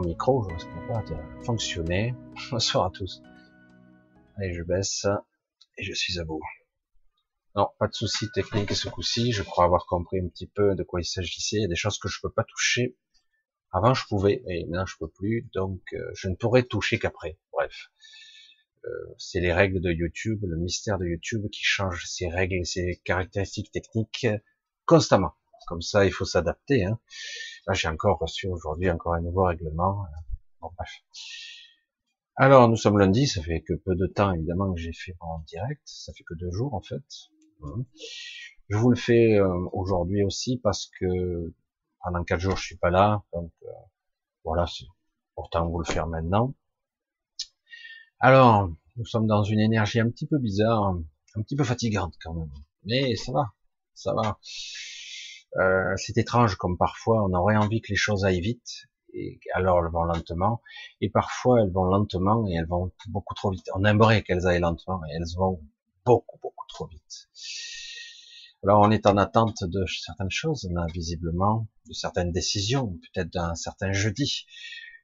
micro, je ne sais pas fonctionner. Bonsoir à tous. Allez, je baisse et je suis à bout. Non, pas de souci technique ce coup-ci. Je crois avoir compris un petit peu de quoi il s'agissait. Il y a des choses que je peux pas toucher. Avant, je pouvais, et maintenant je peux plus. Donc, euh, je ne pourrai toucher qu'après. Bref, euh, c'est les règles de YouTube, le mystère de YouTube qui change ses règles et ses caractéristiques techniques constamment. Comme ça, il faut s'adapter. Hein. Là, j'ai encore reçu aujourd'hui encore un nouveau règlement. Bon, bref. Alors, nous sommes lundi, ça fait que peu de temps, évidemment, que j'ai fait en direct. Ça fait que deux jours, en fait. Mmh. Je vous le fais euh, aujourd'hui aussi parce que pendant quatre jours, je suis pas là. Donc, euh, voilà, c'est pourtant vous le faire maintenant. Alors, nous sommes dans une énergie un petit peu bizarre, un petit peu fatigante quand même. Mais ça va, ça va. Euh, c'est étrange comme parfois on aurait envie que les choses aillent vite, et alors elles vont lentement, et parfois elles vont lentement et elles vont beaucoup trop vite. On aimerait qu'elles aillent lentement et elles vont beaucoup beaucoup trop vite. Alors on est en attente de certaines choses, là, visiblement, de certaines décisions, peut-être d'un certain jeudi.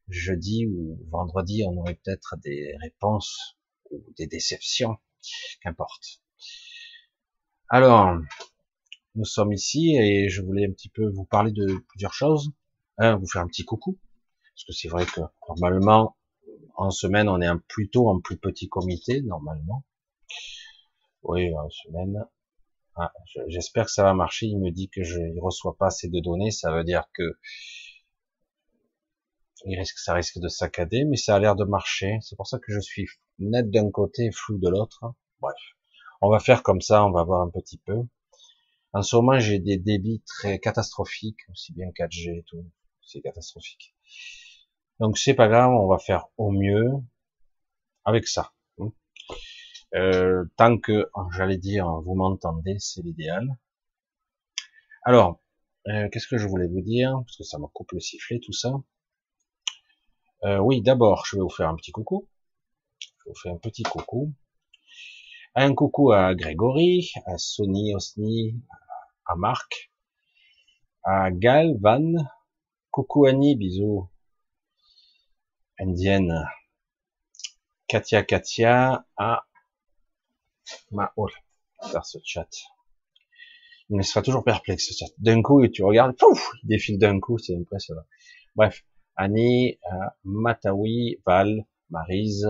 Jeudi ou vendredi, on aurait peut-être des réponses ou des déceptions, qu'importe. Alors, nous sommes ici et je voulais un petit peu vous parler de plusieurs choses. Un, vous faire un petit coucou, parce que c'est vrai que normalement, en semaine, on est un plutôt en plus petit comité, normalement. Oui, en semaine. Ah, j'espère que ça va marcher. Il me dit que je ne reçois pas assez de données. Ça veut dire que il risque, ça risque de saccader, mais ça a l'air de marcher. C'est pour ça que je suis net d'un côté flou de l'autre. Bref. On va faire comme ça, on va voir un petit peu. En ce moment, j'ai des débits très catastrophiques, aussi bien 4G et tout. C'est catastrophique. Donc c'est pas grave, on va faire au mieux avec ça. Euh, tant que, j'allais dire, vous m'entendez, c'est l'idéal. Alors, euh, qu'est-ce que je voulais vous dire? Parce que ça me coupe le sifflet, tout ça. Euh, oui, d'abord, je vais vous faire un petit coucou. Je vous faire un petit coucou. Un coucou à Grégory, à Sony Osni, à Marc, à Gal, Van, coucou Annie, bisous, Indienne, Katia, Katia, à ma, oh, faire ce chat. Il me sera toujours perplexe, ce chat. D'un coup, tu regardes, pouf, il défile d'un coup, c'est impressionnant. Bref, Annie, euh, Matawi, Val, Marise,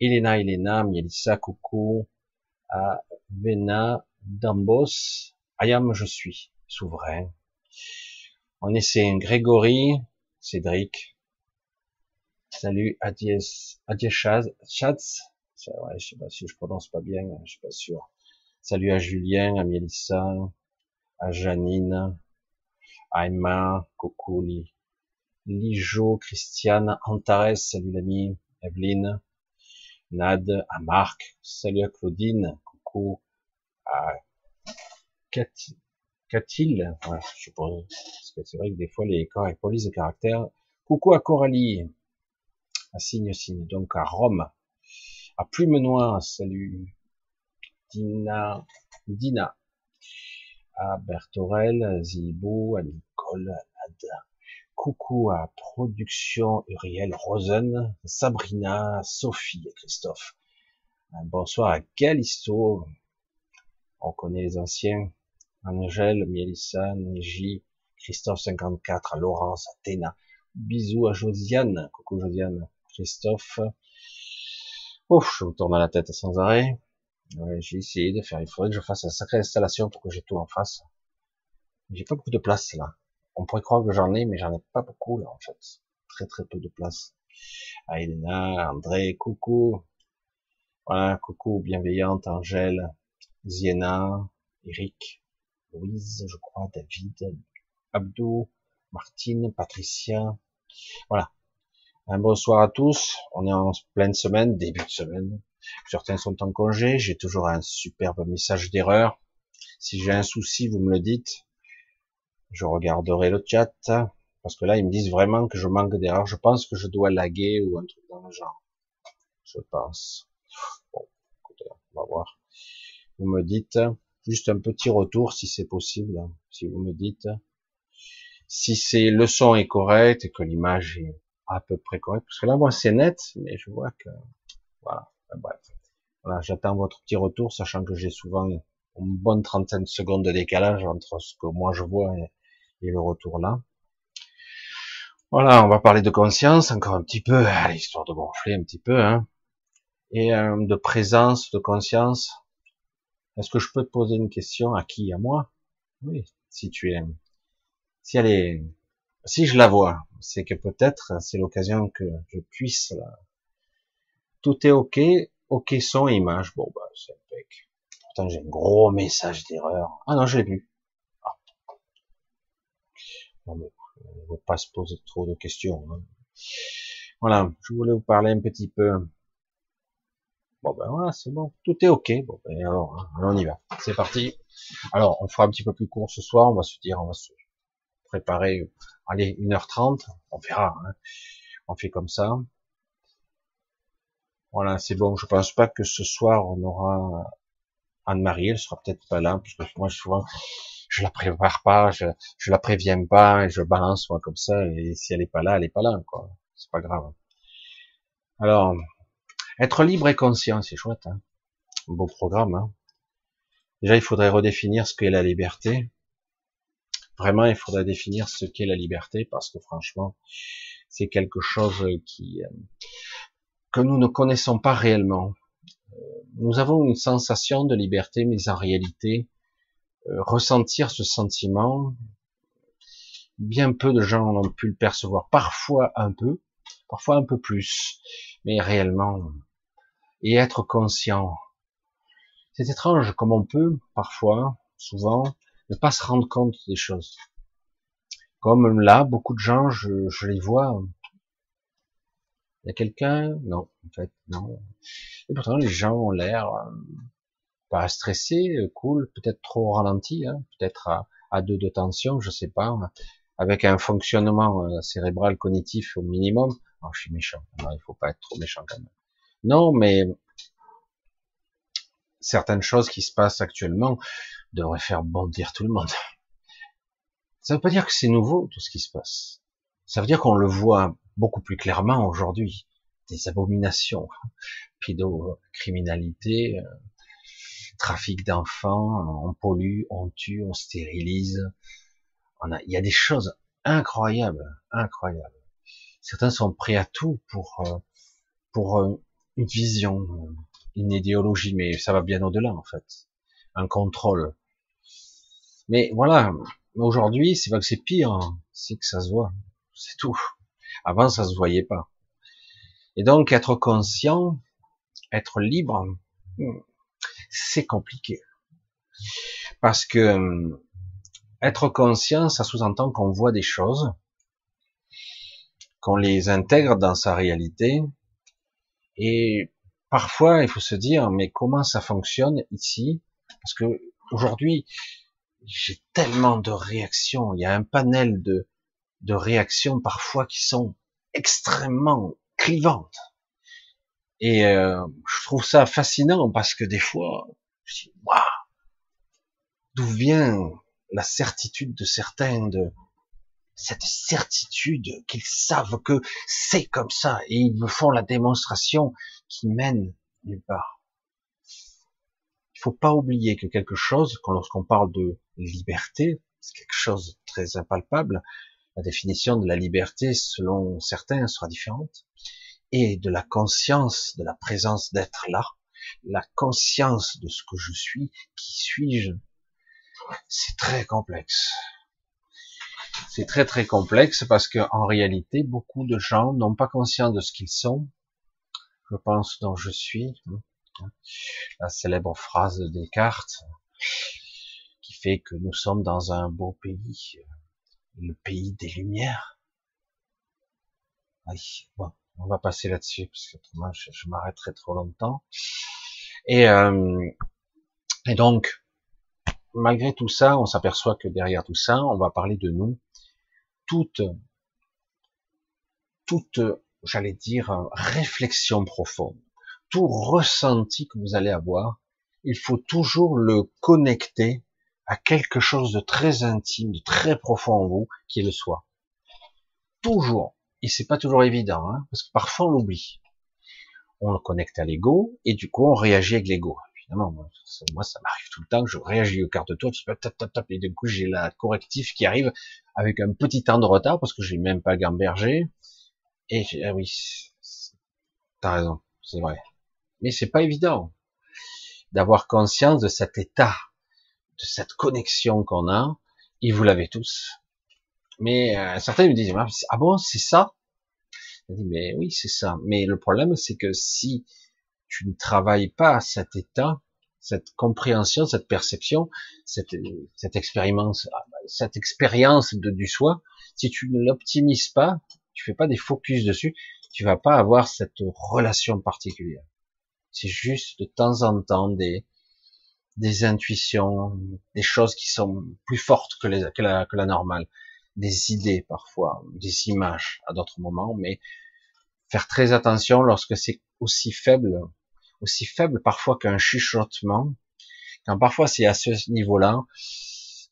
Elena, Elena, Mielissa, coucou, à Vena, Dambos, Ayam, je suis souverain. On essaie Grégory, Cédric. Salut Adies, Adieshaz, Chats. Ouais, je sais pas si je prononce pas bien, je suis pas sûr. Salut à Julien, à Mélissa, à Janine, à Emma, coucou Lijo, Christiane, Antares, salut l'ami, Evelyne, Nad, à Marc, salut à Claudine, coucou à Qu'a-t-il je suppose, parce que c'est vrai que des fois les polices de caractère. Coucou à Coralie, à signe signe, donc à Rome, à Plume Noire, salut Dina, Dina, à Bertorel, Zibou, à Nicole, à. Coucou à Production Uriel Rosen, Sabrina, Sophie et Christophe. bonsoir à Galisto. On connaît les anciens. Angèle, Mélissa, Néji, Christophe 54, Laurence, Athéna. Bisous à Josiane. Coucou Josiane. Christophe. Ouf, je me tourne à la tête sans arrêt. j'ai essayé de faire. Il faudrait que je fasse une sacrée installation pour que j'ai tout en face. J'ai pas beaucoup de place là. On pourrait croire que j'en ai, mais j'en ai pas beaucoup là en fait. Très très peu de place. Elena, André, coucou. Voilà, coucou, bienveillante, Angèle, Ziena, Eric, Louise, je crois, David, Abdou, Martine, Patricia. Voilà. Un bonsoir à tous. On est en pleine semaine, début de semaine. Certains sont en congé. J'ai toujours un superbe message d'erreur. Si j'ai un souci, vous me le dites. Je regarderai le chat. Parce que là, ils me disent vraiment que je manque d'erreur. Je pense que je dois laguer ou un truc dans le genre. Je pense. Bon, écoutez, on va voir. Vous me dites. Juste un petit retour si c'est possible, si vous me dites. Si c'est le son est correct et que l'image est à peu près correct. Parce que là, moi, c'est net, mais je vois que, voilà. Bref. Voilà, j'attends votre petit retour, sachant que j'ai souvent une bonne trentaine de secondes de décalage entre ce que moi je vois et, le retour là. Voilà, on va parler de conscience encore un petit peu, allez, histoire de gonfler un petit peu, hein. Et euh, de présence, de conscience. Est-ce que je peux te poser une question à qui? À moi? Oui, si tu es, si elle est, si je la vois, c'est que peut-être c'est l'occasion que je puisse. La... Tout est ok, ok son image. Bon bah c'est impec. Pourtant j'ai un gros message d'erreur. Ah non, je l'ai vu. Ah. Non mais ne faut pas se poser trop de questions. Hein. Voilà, je voulais vous parler un petit peu Bon ben voilà, c'est bon, tout est ok. Bon ben alors, hein, on y va. C'est parti. Alors, on fera un petit peu plus court ce soir. On va se dire, on va se préparer. Allez, 1h30, on verra. Hein. On fait comme ça. Voilà, c'est bon. Je pense pas que ce soir on aura Anne-Marie. Elle sera peut-être pas là, puisque moi souvent je la prépare pas, je, je la préviens pas et je balance moi comme ça. Et si elle est pas là, elle est pas là, quoi. C'est pas grave. Alors, être libre et conscient, c'est chouette. Hein beau programme. Hein Déjà, il faudrait redéfinir ce qu'est la liberté. Vraiment, il faudrait définir ce qu'est la liberté parce que franchement, c'est quelque chose qui euh, que nous ne connaissons pas réellement. Euh, nous avons une sensation de liberté, mais en réalité, euh, ressentir ce sentiment, bien peu de gens ont pu le percevoir. Parfois un peu, parfois un peu plus, mais réellement, et être conscient. C'est étrange comme on peut, parfois, souvent, ne pas se rendre compte des choses. Comme là, beaucoup de gens, je, je les vois. Il y a quelqu'un? Non, en fait, non. Et pourtant, les gens ont l'air euh, pas stressés, cool, peut-être trop ralenti, hein, peut-être à, à deux de tension, je sais pas, avec un fonctionnement euh, cérébral cognitif au minimum. Je suis méchant. Non, il faut pas être trop méchant quand même. Non, mais certaines choses qui se passent actuellement devraient faire bondir tout le monde. Ça veut pas dire que c'est nouveau tout ce qui se passe. Ça veut dire qu'on le voit beaucoup plus clairement aujourd'hui. Des abominations, pédocriminalité, euh, trafic d'enfants, on pollue, on tue, on stérilise. Il y a des choses incroyables, incroyables. Certains sont prêts à tout pour euh, pour euh, une vision, une idéologie, mais ça va bien au-delà en fait. Un contrôle. Mais voilà, aujourd'hui, c'est pas que c'est pire, hein. c'est que ça se voit, c'est tout. Avant, ça se voyait pas. Et donc, être conscient, être libre, hmm, c'est compliqué. Parce que hmm, être conscient, ça sous-entend qu'on voit des choses, qu'on les intègre dans sa réalité, et parfois, il faut se dire, mais comment ça fonctionne ici? Parce que aujourd'hui, j'ai tellement de réactions. Il y a un panel de, de réactions parfois qui sont extrêmement clivantes. Et euh, je trouve ça fascinant parce que des fois, je dis, waouh, d'où vient la certitude de certains de, cette certitude qu'ils savent que c'est comme ça et ils me font la démonstration qui mène nulle part. Il faut pas oublier que quelque chose, quand lorsqu'on parle de liberté, c'est quelque chose de très impalpable. La définition de la liberté, selon certains, sera différente. Et de la conscience, de la présence d'être là, la conscience de ce que je suis, qui suis-je, c'est très complexe. C'est très très complexe parce que en réalité, beaucoup de gens n'ont pas conscience de ce qu'ils sont. Je pense dont je suis. Hein, la célèbre phrase de Descartes qui fait que nous sommes dans un beau pays, le pays des lumières. bon, on va passer là-dessus parce que autrement je, je m'arrêterai trop longtemps. Et, euh, et donc, malgré tout ça, on s'aperçoit que derrière tout ça, on va parler de nous. Toute, toute, j'allais dire, réflexion profonde, tout ressenti que vous allez avoir, il faut toujours le connecter à quelque chose de très intime, de très profond en vous, qui est le soi. Toujours. Et c'est pas toujours évident, hein, parce que parfois on l'oublie. On le connecte à l'ego, et du coup on réagit avec l'ego. Évidemment, moi ça m'arrive tout le temps, je réagis au quart de tour, je tap, tap, tap, et du coup j'ai la correctif qui arrive avec un petit temps de retard, parce que j'ai même pas gambergé. Et ah oui, t'as raison, c'est vrai. Mais c'est pas évident d'avoir conscience de cet état, de cette connexion qu'on a, et vous l'avez tous. Mais euh, certains me disent, ah bon, c'est ça? Je dis, mais oui, c'est ça. Mais le problème, c'est que si tu ne travailles pas cet état, cette compréhension, cette perception, cette, cette expérience, cette expérience de, du soi, si tu ne l'optimises pas, tu fais pas des focus dessus, tu vas pas avoir cette relation particulière. C'est juste de temps en temps des, des intuitions, des choses qui sont plus fortes que, la, que la normale, des idées parfois, des images à d'autres moments, mais faire très attention lorsque c'est aussi faible, aussi faible parfois qu'un chuchotement, quand parfois c'est à ce niveau-là,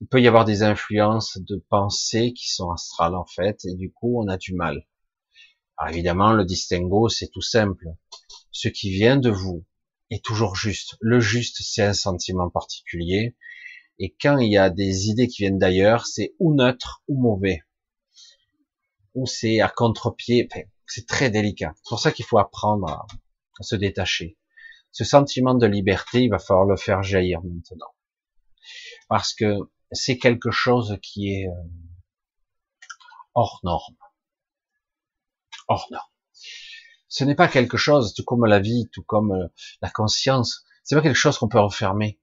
il peut y avoir des influences de pensée qui sont astrales en fait, et du coup on a du mal. Alors évidemment, le distinguo, c'est tout simple. Ce qui vient de vous est toujours juste. Le juste, c'est un sentiment particulier. Et quand il y a des idées qui viennent d'ailleurs, c'est ou neutre ou mauvais. Ou c'est à contre-pied. C'est très délicat. C'est pour ça qu'il faut apprendre à, se détacher. Ce sentiment de liberté, il va falloir le faire jaillir maintenant. Parce que c'est quelque chose qui est euh, hors norme. Hors norme ce n'est pas quelque chose, tout comme la vie, tout comme euh, la conscience, c'est pas quelque chose qu'on peut refermer.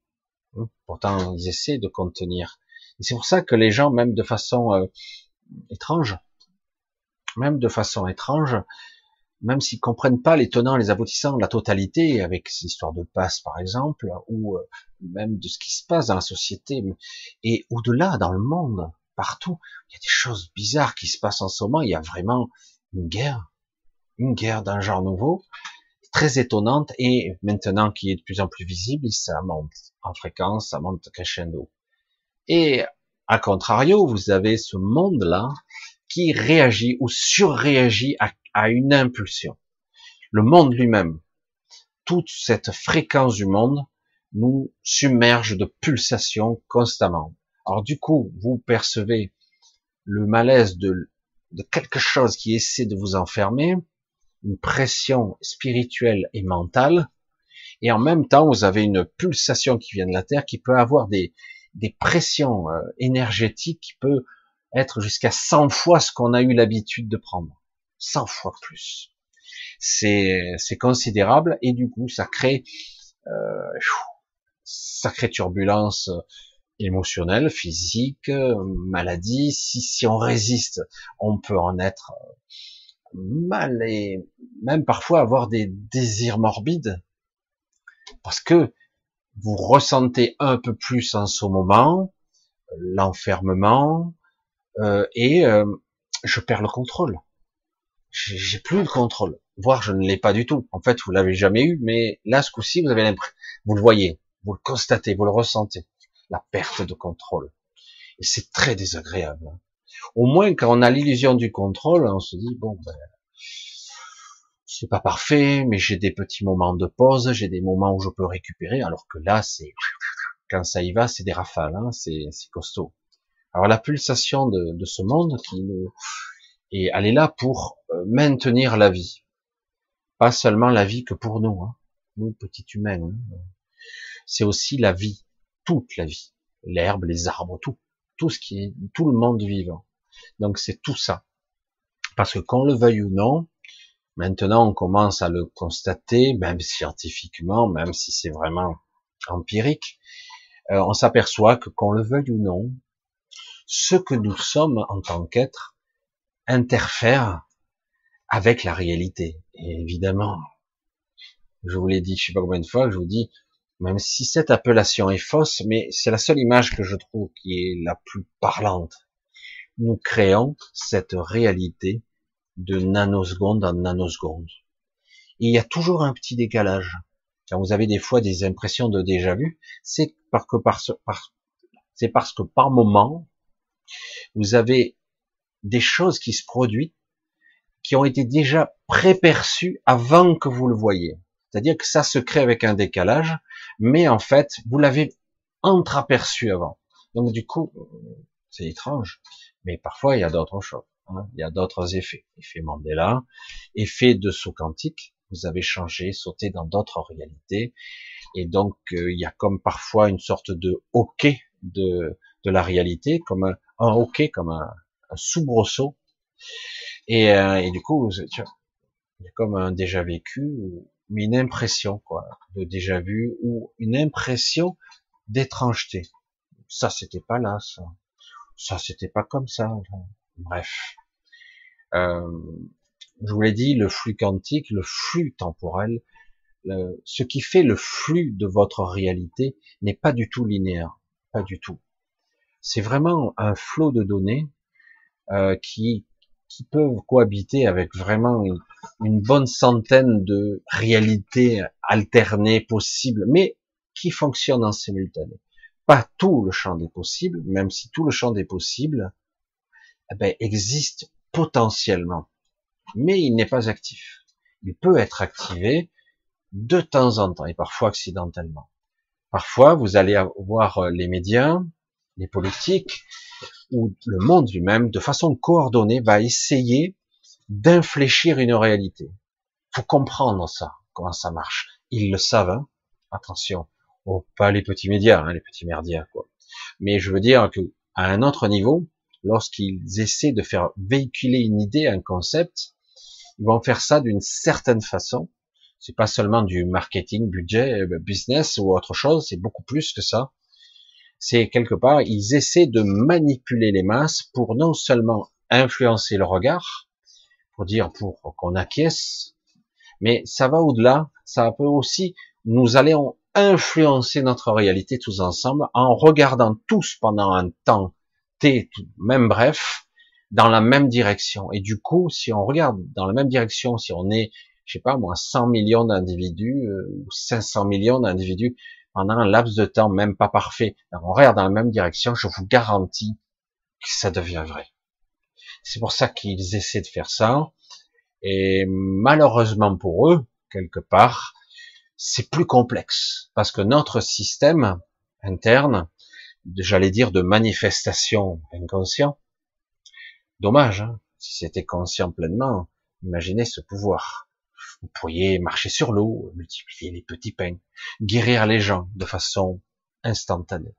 Hein, pourtant, ils essaient de contenir. Et c'est pour ça que les gens, même de façon euh, étrange, même de façon étrange, même s'ils comprennent pas les tenants, les aboutissants, la totalité, avec ces histoires de passe par exemple, ou euh, même de ce qui se passe dans la société, et au-delà, dans le monde, partout, il y a des choses bizarres qui se passent en ce moment, il y a vraiment une guerre, une guerre d'un genre nouveau, très étonnante, et maintenant qui est de plus en plus visible, ça monte en fréquence, ça monte crescendo. Et à contrario, vous avez ce monde-là qui réagit ou surréagit à, une impulsion. Le monde lui-même, toute cette fréquence du monde nous submerge de pulsations constamment. Alors du coup, vous percevez le malaise de, quelque chose qui essaie de vous enfermer, une pression spirituelle et mentale, et en même temps, vous avez une pulsation qui vient de la Terre, qui peut avoir des, des pressions euh, énergétiques qui peut être jusqu'à 100 fois ce qu'on a eu l'habitude de prendre. 100 fois plus. C'est, considérable, et du coup, ça crée, euh, sacrée turbulence émotionnelle, physique, maladie. Si, si on résiste, on peut en être mal et même parfois avoir des désirs morbides parce que vous ressentez un peu plus en ce moment l'enfermement euh, et euh, je perds le contrôle. J'ai plus le contrôle, voire je ne l'ai pas du tout. En fait, vous l'avez jamais eu, mais là, ce coup-ci, vous avez l'impression, vous le voyez, vous le constatez, vous le ressentez, la perte de contrôle. Et c'est très désagréable. Au moins, quand on a l'illusion du contrôle, on se dit bon, ben, c'est pas parfait, mais j'ai des petits moments de pause, j'ai des moments où je peux récupérer, alors que là, c'est quand ça y va, c'est des rafales, hein, c'est costaud. Alors la pulsation de, de, ce monde qui nous elle est là pour euh, maintenir la vie, pas seulement la vie que pour nous, hein, nous petits humains. Hein. C'est aussi la vie, toute la vie, l'herbe, les arbres, tout, tout ce qui est, tout le monde vivant. Donc c'est tout ça. Parce que qu'on le veuille ou non, maintenant on commence à le constater, même scientifiquement, même si c'est vraiment empirique, euh, on s'aperçoit que qu'on le veuille ou non, ce que nous sommes en tant qu'être interfère avec la réalité. Et évidemment, je vous l'ai dit, je sais pas combien de fois, je vous dis, même si cette appellation est fausse, mais c'est la seule image que je trouve qui est la plus parlante. Nous créons cette réalité de nanoseconde en nanoseconde. Et il y a toujours un petit décalage. Quand vous avez des fois des impressions de déjà vu, c'est c'est parce que par moment, vous avez des choses qui se produisent qui ont été déjà préperçus avant que vous le voyez. C'est-à-dire que ça se crée avec un décalage, mais en fait, vous l'avez entreaperçu avant. Donc du coup, c'est étrange, mais parfois il y a d'autres choses. Hein. Il y a d'autres effets. Effet Mandela, effet de saut quantique. Vous avez changé, sauté dans d'autres réalités. Et donc, euh, il y a comme parfois une sorte de hockey de, de la réalité, comme un, un hockey, comme un, un soubresaut. Et, euh, du coup, a comme un déjà vécu, mais une impression, quoi, de déjà vu, ou une impression d'étrangeté. Ça, c'était pas là, ça. Ça, c'était pas comme ça. Bref. Euh, je vous l'ai dit, le flux quantique, le flux temporel, ce qui fait le flux de votre réalité n'est pas du tout linéaire, pas du tout. C'est vraiment un flot de données euh, qui qui peuvent cohabiter avec vraiment une, bonne centaine de réalités alternées possibles, mais qui fonctionnent en simultané. Pas tout le champ des possibles, même si tout le champ des possibles eh ben, existe potentiellement, mais il n'est pas actif. Il peut être activé de temps en temps et parfois accidentellement. Parfois, vous allez voir les médias, les politiques, ou le monde lui-même, de façon coordonnée, va essayer d'infléchir une réalité. Faut comprendre ça, comment ça marche. Ils le savent, hein. attention. Oh, pas les petits médias, hein, les petits merdias, quoi. Mais je veux dire que à un autre niveau, lorsqu'ils essaient de faire véhiculer une idée, un concept, ils vont faire ça d'une certaine façon. C'est pas seulement du marketing, budget, euh, business ou autre chose, c'est beaucoup plus que ça c'est quelque part, ils essaient de manipuler les masses pour non seulement influencer le regard, pour dire pour qu'on acquiesce, mais ça va au-delà, ça peut aussi, nous allons influencer notre réalité tous ensemble en regardant tous pendant un temps T, même bref, dans la même direction. Et du coup, si on regarde dans la même direction, si on est, je sais pas moi, 100 millions d'individus euh, ou 500 millions d'individus pendant un laps de temps même pas parfait, on regarde dans la même direction, je vous garantis que ça devient vrai. C'est pour ça qu'ils essaient de faire ça. Et malheureusement pour eux, quelque part, c'est plus complexe. Parce que notre système interne, j'allais dire de manifestation inconscient, dommage, hein, si c'était conscient pleinement, imaginez ce pouvoir. Vous pourriez marcher sur l'eau, multiplier les petits pains, guérir les gens de façon instantanée.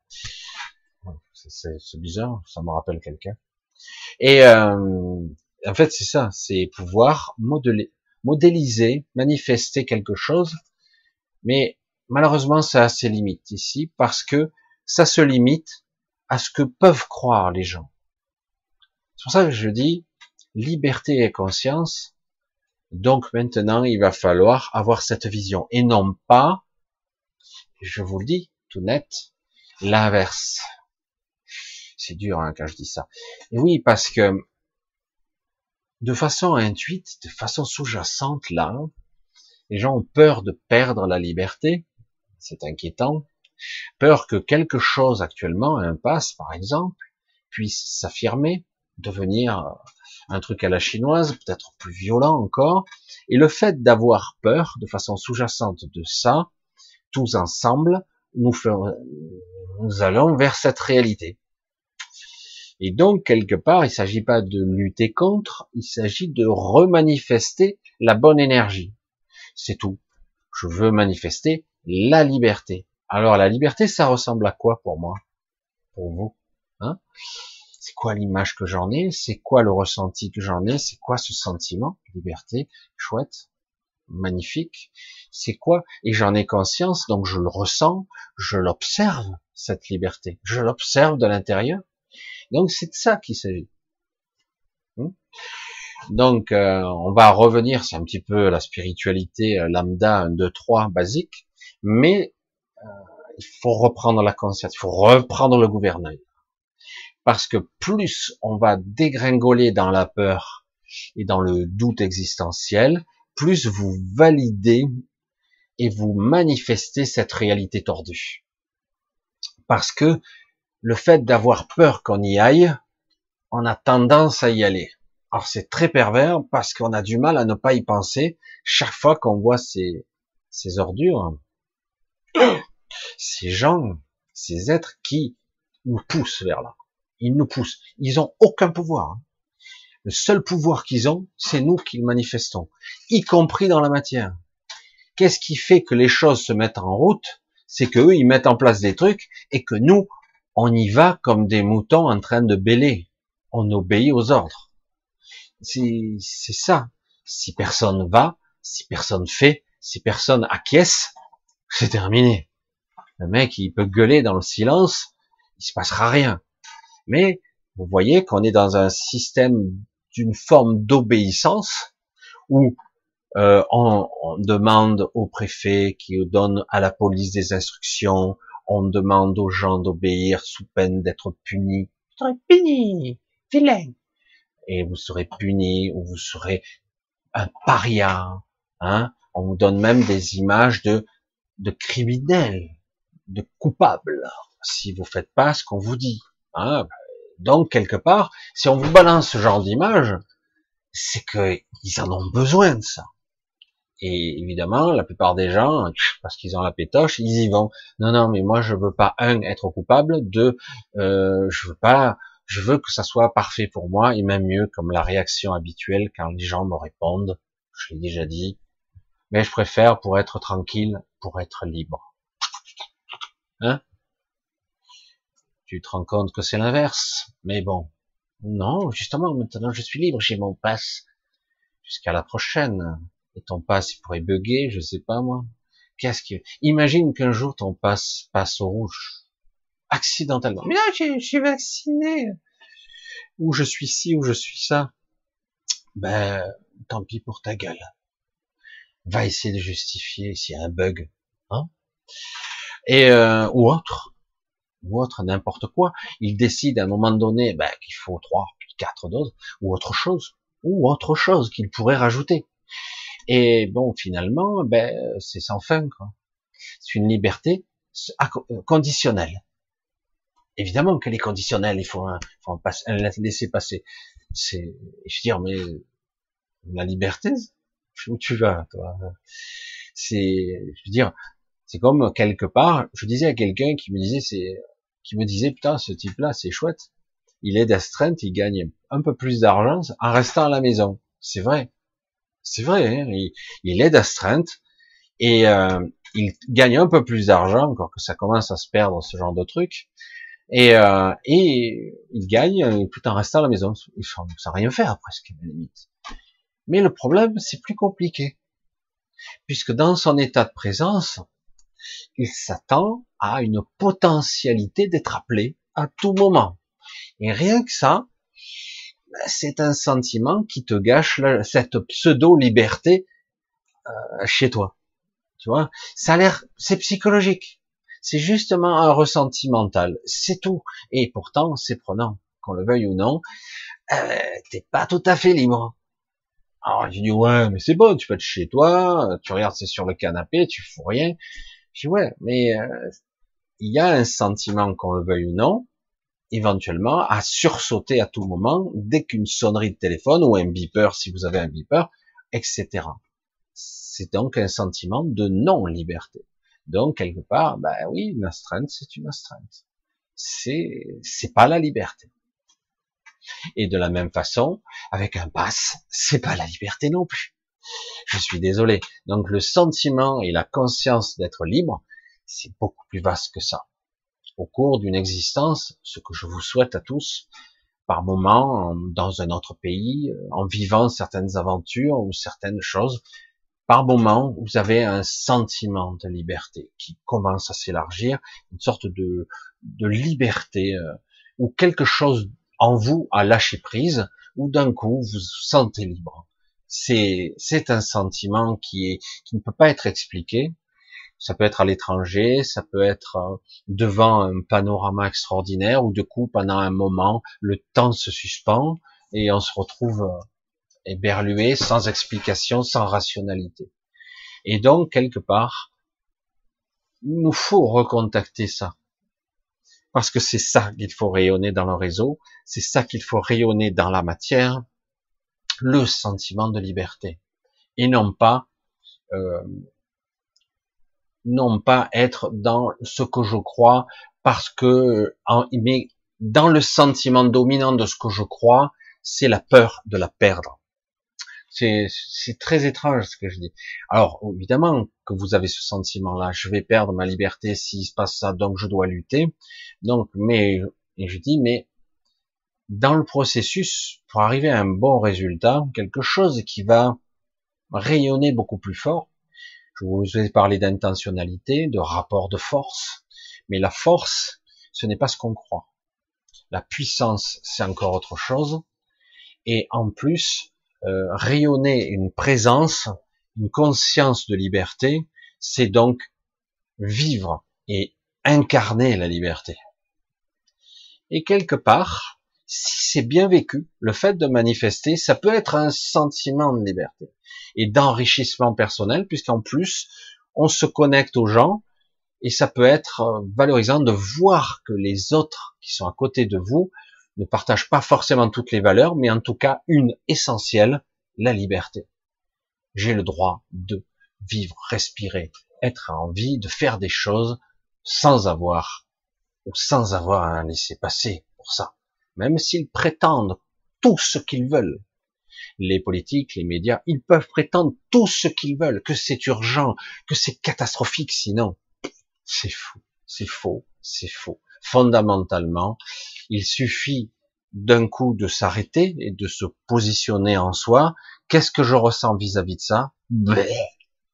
C'est bizarre, ça me rappelle quelqu'un. Et euh, en fait, c'est ça, c'est pouvoir modéliser, manifester quelque chose, mais malheureusement, ça a ses limites ici, parce que ça se limite à ce que peuvent croire les gens. C'est pour ça que je dis, liberté et conscience, donc maintenant, il va falloir avoir cette vision et non pas, je vous le dis tout net, l'inverse. C'est dur hein, quand je dis ça. Et oui, parce que de façon intuite, de façon sous-jacente, là, les gens ont peur de perdre la liberté. C'est inquiétant. Peur que quelque chose actuellement, un passe par exemple, puisse s'affirmer, devenir un truc à la chinoise, peut-être plus violent encore. Et le fait d'avoir peur, de façon sous-jacente de ça, tous ensemble, nous, nous allons vers cette réalité. Et donc, quelque part, il ne s'agit pas de lutter contre, il s'agit de remanifester la bonne énergie. C'est tout. Je veux manifester la liberté. Alors, la liberté, ça ressemble à quoi pour moi? Pour vous hein? C'est quoi l'image que j'en ai, c'est quoi le ressenti que j'en ai, c'est quoi ce sentiment, liberté, chouette, magnifique, c'est quoi, et j'en ai conscience, donc je le ressens, je l'observe, cette liberté, je l'observe de l'intérieur, donc c'est de ça qu'il s'agit. Hmm? Donc euh, on va revenir, c'est un petit peu la spiritualité euh, lambda 1, 2, 3 basique, mais euh, il faut reprendre la conscience, il faut reprendre le gouvernail. Parce que plus on va dégringoler dans la peur et dans le doute existentiel, plus vous validez et vous manifestez cette réalité tordue. Parce que le fait d'avoir peur qu'on y aille, on a tendance à y aller. Alors c'est très pervers parce qu'on a du mal à ne pas y penser chaque fois qu'on voit ces, ces ordures, ces gens, ces êtres qui nous poussent vers là. Ils nous poussent. Ils ont aucun pouvoir. Hein. Le seul pouvoir qu'ils ont, c'est nous qui le manifestons, y compris dans la matière. Qu'est-ce qui fait que les choses se mettent en route? C'est que eux, ils mettent en place des trucs et que nous, on y va comme des moutons en train de bêler. On obéit aux ordres. C'est ça. Si personne va, si personne fait, si personne acquiesce, c'est terminé. Le mec, il peut gueuler dans le silence, il se passera rien. Mais vous voyez qu'on est dans un système d'une forme d'obéissance où euh, on, demande au préfet qui donne à la police des instructions, on demande aux gens d'obéir sous peine d'être punis. Vous serez puni, vilain. Et vous serez puni ou vous serez un paria. Hein on vous donne même des images de, de criminels, de coupables, si vous faites pas ce qu'on vous dit. Hein donc, quelque part, si on vous balance ce genre d'image, c'est qu'ils en ont besoin de ça. Et évidemment, la plupart des gens, parce qu'ils ont la pétoche, ils y vont. Non, non, mais moi je veux pas un être coupable, deux, euh, je veux pas, je veux que ça soit parfait pour moi et même mieux comme la réaction habituelle quand les gens me répondent. Je l'ai déjà dit, mais je préfère pour être tranquille, pour être libre. Hein? Tu te rends compte que c'est l'inverse. Mais bon, non, justement, maintenant je suis libre, j'ai mon passe jusqu'à la prochaine. Et ton passe, il pourrait bugger, je sais pas moi. Qu'est-ce que... Imagine qu'un jour ton passe passe au rouge. Accidentellement. Mais là, je suis vacciné. Ou je suis ci, ou je suis ça. Ben, tant pis pour ta gueule. Va essayer de justifier s'il y a un bug. Hein Et, euh, ou autre ou autre, n'importe quoi, il décide à un moment donné ben, qu'il faut trois, quatre doses, ou autre chose, ou autre chose qu'il pourrait rajouter. Et bon, finalement, ben, c'est sans fin, quoi. C'est une liberté euh, conditionnelle. Évidemment qu'elle est conditionnelle, il faut, faut la laisser passer. C'est, je veux dire, mais la liberté, où tu vas, toi? C'est, je veux dire, c'est comme quelque part, je disais à quelqu'un qui me disait, c'est qui me disait putain ce type-là c'est chouette, il est d'astreinte, il gagne un peu plus d'argent en restant à la maison. C'est vrai, c'est vrai, hein il, est d'astreinte et euh, il gagne un peu plus d'argent, encore que ça commence à se perdre ce genre de truc. Et, euh, et il gagne tout en restant à la maison, il sans rien faire presque à la limite. Mais le problème c'est plus compliqué, puisque dans son état de présence, il s'attend à une potentialité d'être appelé à tout moment. Et rien que ça, ben, c'est un sentiment qui te gâche cette pseudo-liberté euh, chez toi. Tu vois, ça a l'air, c'est psychologique. C'est justement un ressenti mental, c'est tout. Et pourtant, c'est prenant, qu'on le veuille ou non. Euh, T'es pas tout à fait libre. Alors je dis ouais, mais c'est bon, tu peux être chez toi, tu regardes c'est sur le canapé, tu fous rien. Je dis ouais, mais euh, il y a un sentiment, qu'on le veuille ou non, éventuellement, à sursauter à tout moment, dès qu'une sonnerie de téléphone, ou un beeper, si vous avez un beeper, etc. C'est donc un sentiment de non-liberté. Donc, quelque part, ben oui, une astreinte, c'est une astreinte. C'est, c'est pas la liberté. Et de la même façon, avec un pass, c'est pas la liberté non plus. Je suis désolé. Donc, le sentiment et la conscience d'être libre, c'est beaucoup plus vaste que ça. Au cours d'une existence, ce que je vous souhaite à tous, par moment, dans un autre pays, euh, en vivant certaines aventures ou certaines choses, par moment, vous avez un sentiment de liberté qui commence à s'élargir, une sorte de, liberté, euh, ou quelque chose en vous a lâché prise, ou d'un coup, vous vous sentez libre. C'est, un sentiment qui est, qui ne peut pas être expliqué, ça peut être à l'étranger, ça peut être euh, devant un panorama extraordinaire, ou de coup, pendant un moment, le temps se suspend et on se retrouve euh, éberlué, sans explication, sans rationalité. Et donc, quelque part, il nous faut recontacter ça. Parce que c'est ça qu'il faut rayonner dans le réseau, c'est ça qu'il faut rayonner dans la matière, le sentiment de liberté, et non pas euh, non pas être dans ce que je crois parce que mais dans le sentiment dominant de ce que je crois, c'est la peur de la perdre. C'est très étrange ce que je dis. Alors évidemment que vous avez ce sentiment-là, je vais perdre ma liberté s'il se passe ça, donc je dois lutter. Donc, mais et je dis, mais dans le processus, pour arriver à un bon résultat, quelque chose qui va rayonner beaucoup plus fort. Je vous ai parlé d'intentionnalité, de rapport de force, mais la force, ce n'est pas ce qu'on croit. La puissance, c'est encore autre chose. Et en plus, euh, rayonner une présence, une conscience de liberté, c'est donc vivre et incarner la liberté. Et quelque part, si c'est bien vécu, le fait de manifester, ça peut être un sentiment de liberté et d'enrichissement personnel, puisqu'en plus, on se connecte aux gens et ça peut être euh, valorisant de voir que les autres qui sont à côté de vous ne partagent pas forcément toutes les valeurs, mais en tout cas une essentielle, la liberté. J'ai le droit de vivre, respirer, être en vie, de faire des choses sans avoir ou sans avoir à laisser passer pour ça. Même s'ils prétendent tout ce qu'ils veulent. Les politiques, les médias, ils peuvent prétendre tout ce qu'ils veulent, que c'est urgent, que c'est catastrophique, sinon c'est fou, c'est faux, c'est faux. Fondamentalement, il suffit d'un coup de s'arrêter et de se positionner en soi. Qu'est-ce que je ressens vis-à-vis de ça?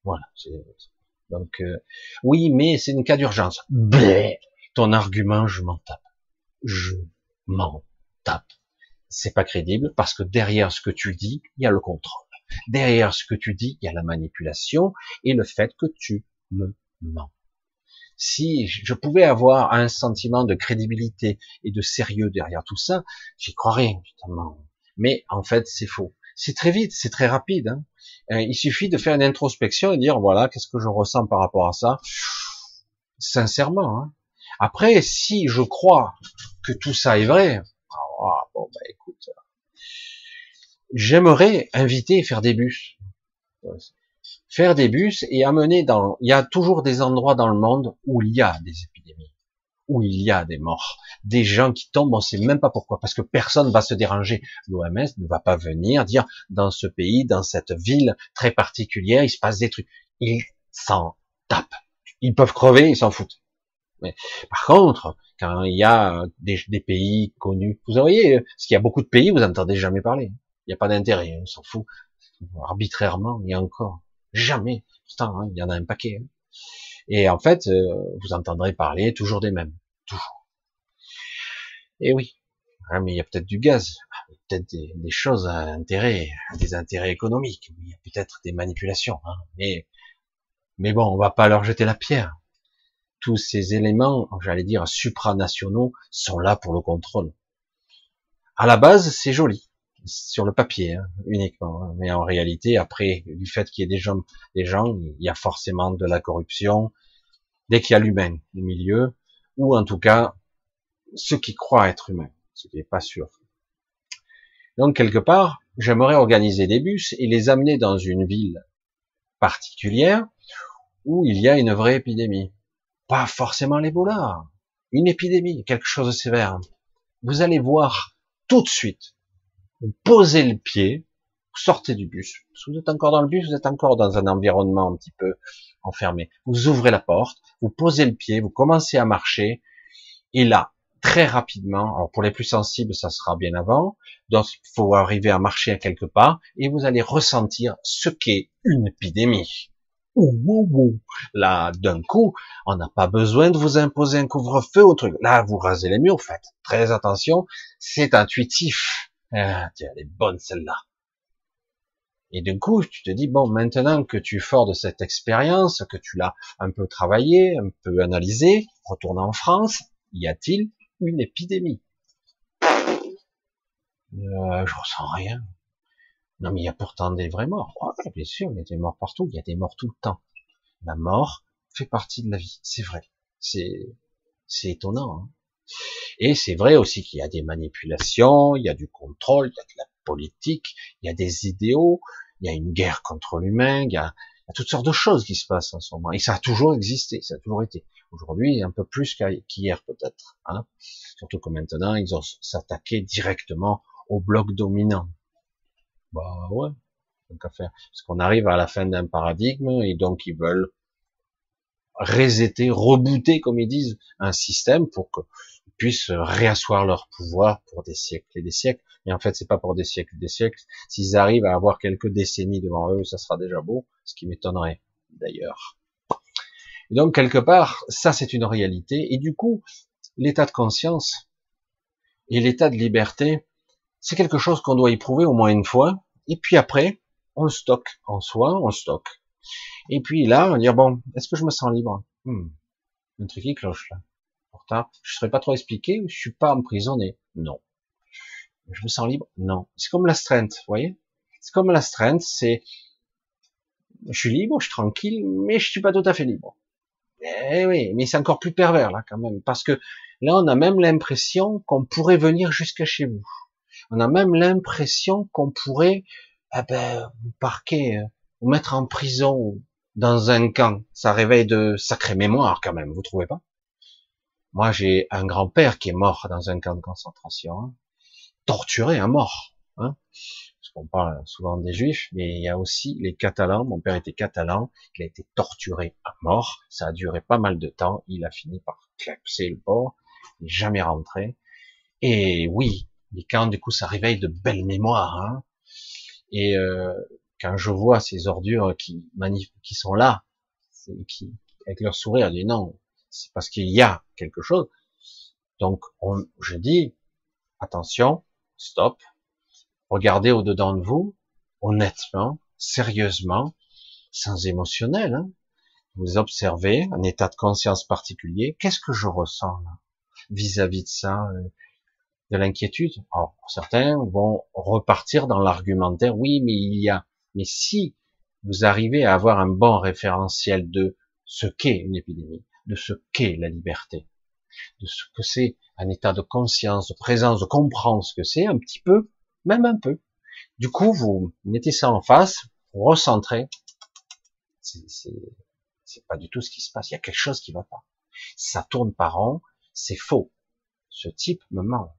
Voilà. Donc euh, oui, mais c'est une cas d'urgence. Ton argument, je m'en tape. Je m'en tape. C'est pas crédible parce que derrière ce que tu dis, il y a le contrôle. Derrière ce que tu dis, il y a la manipulation et le fait que tu me mens si je pouvais avoir un sentiment de crédibilité et de sérieux derrière tout ça, j'y croirais, évidemment. Mais en fait, c'est faux. C'est très vite, c'est très rapide. Hein. Euh, il suffit de faire une introspection et dire voilà, qu'est-ce que je ressens par rapport à ça, sincèrement. Hein. Après, si je crois que tout ça est vrai, ah, bon, bah, écoute, j'aimerais inviter et faire des bus faire des bus et amener dans, il y a toujours des endroits dans le monde où il y a des épidémies, où il y a des morts, des gens qui tombent, on sait même pas pourquoi, parce que personne va se déranger. L'OMS ne va pas venir dire dans ce pays, dans cette ville très particulière, il se passe des trucs. Ils s'en tapent. Ils peuvent crever, ils s'en foutent. Mais, par contre, quand il y a des, des pays connus, vous voyez, parce qu'il y a beaucoup de pays, vous n'entendez jamais parler. Il n'y a pas d'intérêt, on s'en fout. Arbitrairement, il y a encore. Jamais. Pourtant, hein, il y en a un paquet. Hein. Et en fait, euh, vous entendrez parler toujours des mêmes. Toujours. Et oui. Ah, mais il y a peut-être du gaz, peut-être des, choses à intérêt, des intérêts économiques, il y a peut-être des manipulations. Hein. Mais, mais bon, on va pas leur jeter la pierre. Tous ces éléments, j'allais dire supranationaux, sont là pour le contrôle. À la base, c'est joli sur le papier hein, uniquement, hein. mais en réalité, après, du fait qu'il y ait des gens, des gens, il y a forcément de la corruption. Dès qu'il y a l'humain au milieu, ou en tout cas ceux qui croient être humains, ce qui n'est pas sûr. Donc quelque part, j'aimerais organiser des bus et les amener dans une ville particulière où il y a une vraie épidémie. Pas forcément l'Ebola, une épidémie, quelque chose de sévère. Vous allez voir tout de suite vous posez le pied, vous sortez du bus. Si vous êtes encore dans le bus, vous êtes encore dans un environnement un petit peu enfermé. Vous ouvrez la porte, vous posez le pied, vous commencez à marcher, et là, très rapidement, alors pour les plus sensibles, ça sera bien avant, donc il faut arriver à marcher à quelque part, et vous allez ressentir ce qu'est une épidémie. Là, d'un coup, on n'a pas besoin de vous imposer un couvre-feu au truc. Là, vous rasez les murs, faites très attention, c'est intuitif. Ah, tiens, elle est bonne celle-là. Et du coup, tu te dis, bon, maintenant que tu es fort de cette expérience, que tu l'as un peu travaillé, un peu analysé, retourne en France, y a-t-il une épidémie? Euh, Je ressens rien. Non, mais il y a pourtant des vrais morts. bien sûr, il y a des morts partout, il y a des morts tout le temps. La mort fait partie de la vie, c'est vrai. C'est, c'est étonnant. Hein et c'est vrai aussi qu'il y a des manipulations, il y a du contrôle, il y a de la politique, il y a des idéaux, il y a une guerre contre l'humain, il y a, toutes sortes de choses qui se passent en ce moment. Et ça a toujours existé, ça a toujours été. Aujourd'hui, un peu plus qu'hier peut-être. Hein Surtout que maintenant, ils ont s'attaqué directement au bloc dominant. Bah ouais, donc à faire. Parce qu'on arrive à la fin d'un paradigme et donc ils veulent resetter, rebooter, comme ils disent, un système pour qu'ils puissent réasseoir leur pouvoir pour des siècles et des siècles. Et en fait, c'est pas pour des siècles et des siècles. S'ils arrivent à avoir quelques décennies devant eux, ça sera déjà beau, ce qui m'étonnerait d'ailleurs. donc, quelque part, ça c'est une réalité. Et du coup, l'état de conscience et l'état de liberté, c'est quelque chose qu'on doit éprouver au moins une fois. Et puis après, on stocke en soi, on stocke. Et puis là, on va dire, bon, est-ce que je me sens libre? Hmm. Un truc qui cloche là. Pourtant, je ne serais pas trop expliqué, je suis pas emprisonné. Non. Je me sens libre? Non. C'est comme l'astreinte, vous voyez? C'est comme l'astreinte, c'est... Je suis libre, je suis tranquille, mais je suis pas tout à fait libre. Eh oui, mais c'est encore plus pervers là quand même, parce que là on a même l'impression qu'on pourrait venir jusqu'à chez vous. On a même l'impression qu'on pourrait ah ben, vous parquer, euh, vous mettre en prison dans un camp, ça réveille de sacrées mémoires quand même, vous trouvez pas? Moi, j'ai un grand-père qui est mort dans un camp de concentration, hein. torturé à mort. Hein Parce qu'on parle souvent des juifs, mais il y a aussi les catalans. Mon père était catalan, il a été torturé à mort. Ça a duré pas mal de temps. Il a fini par clapser le port, il n'est jamais rentré. Et oui, les camps, du coup, ça réveille de belles mémoires. Hein et euh, quand je vois ces ordures qui, sont là, avec leur sourire, je dis non, c'est parce qu'il y a quelque chose. Donc, on, je dis, attention, stop, regardez au-dedans de vous, honnêtement, sérieusement, sans émotionnel. Hein. Vous observez un état de conscience particulier. Qu'est-ce que je ressens là vis-à-vis de ça de l'inquiétude. Alors, certains vont repartir dans l'argumentaire, oui, mais il y a, mais si vous arrivez à avoir un bon référentiel de ce qu'est une épidémie, de ce qu'est la liberté, de ce que c'est un état de conscience, de présence, de comprendre ce que c'est un petit peu, même un peu. Du coup, vous mettez ça en face, vous recentrez. C'est pas du tout ce qui se passe. Il y a quelque chose qui va pas. Ça tourne par rond. C'est faux. Ce type me ment.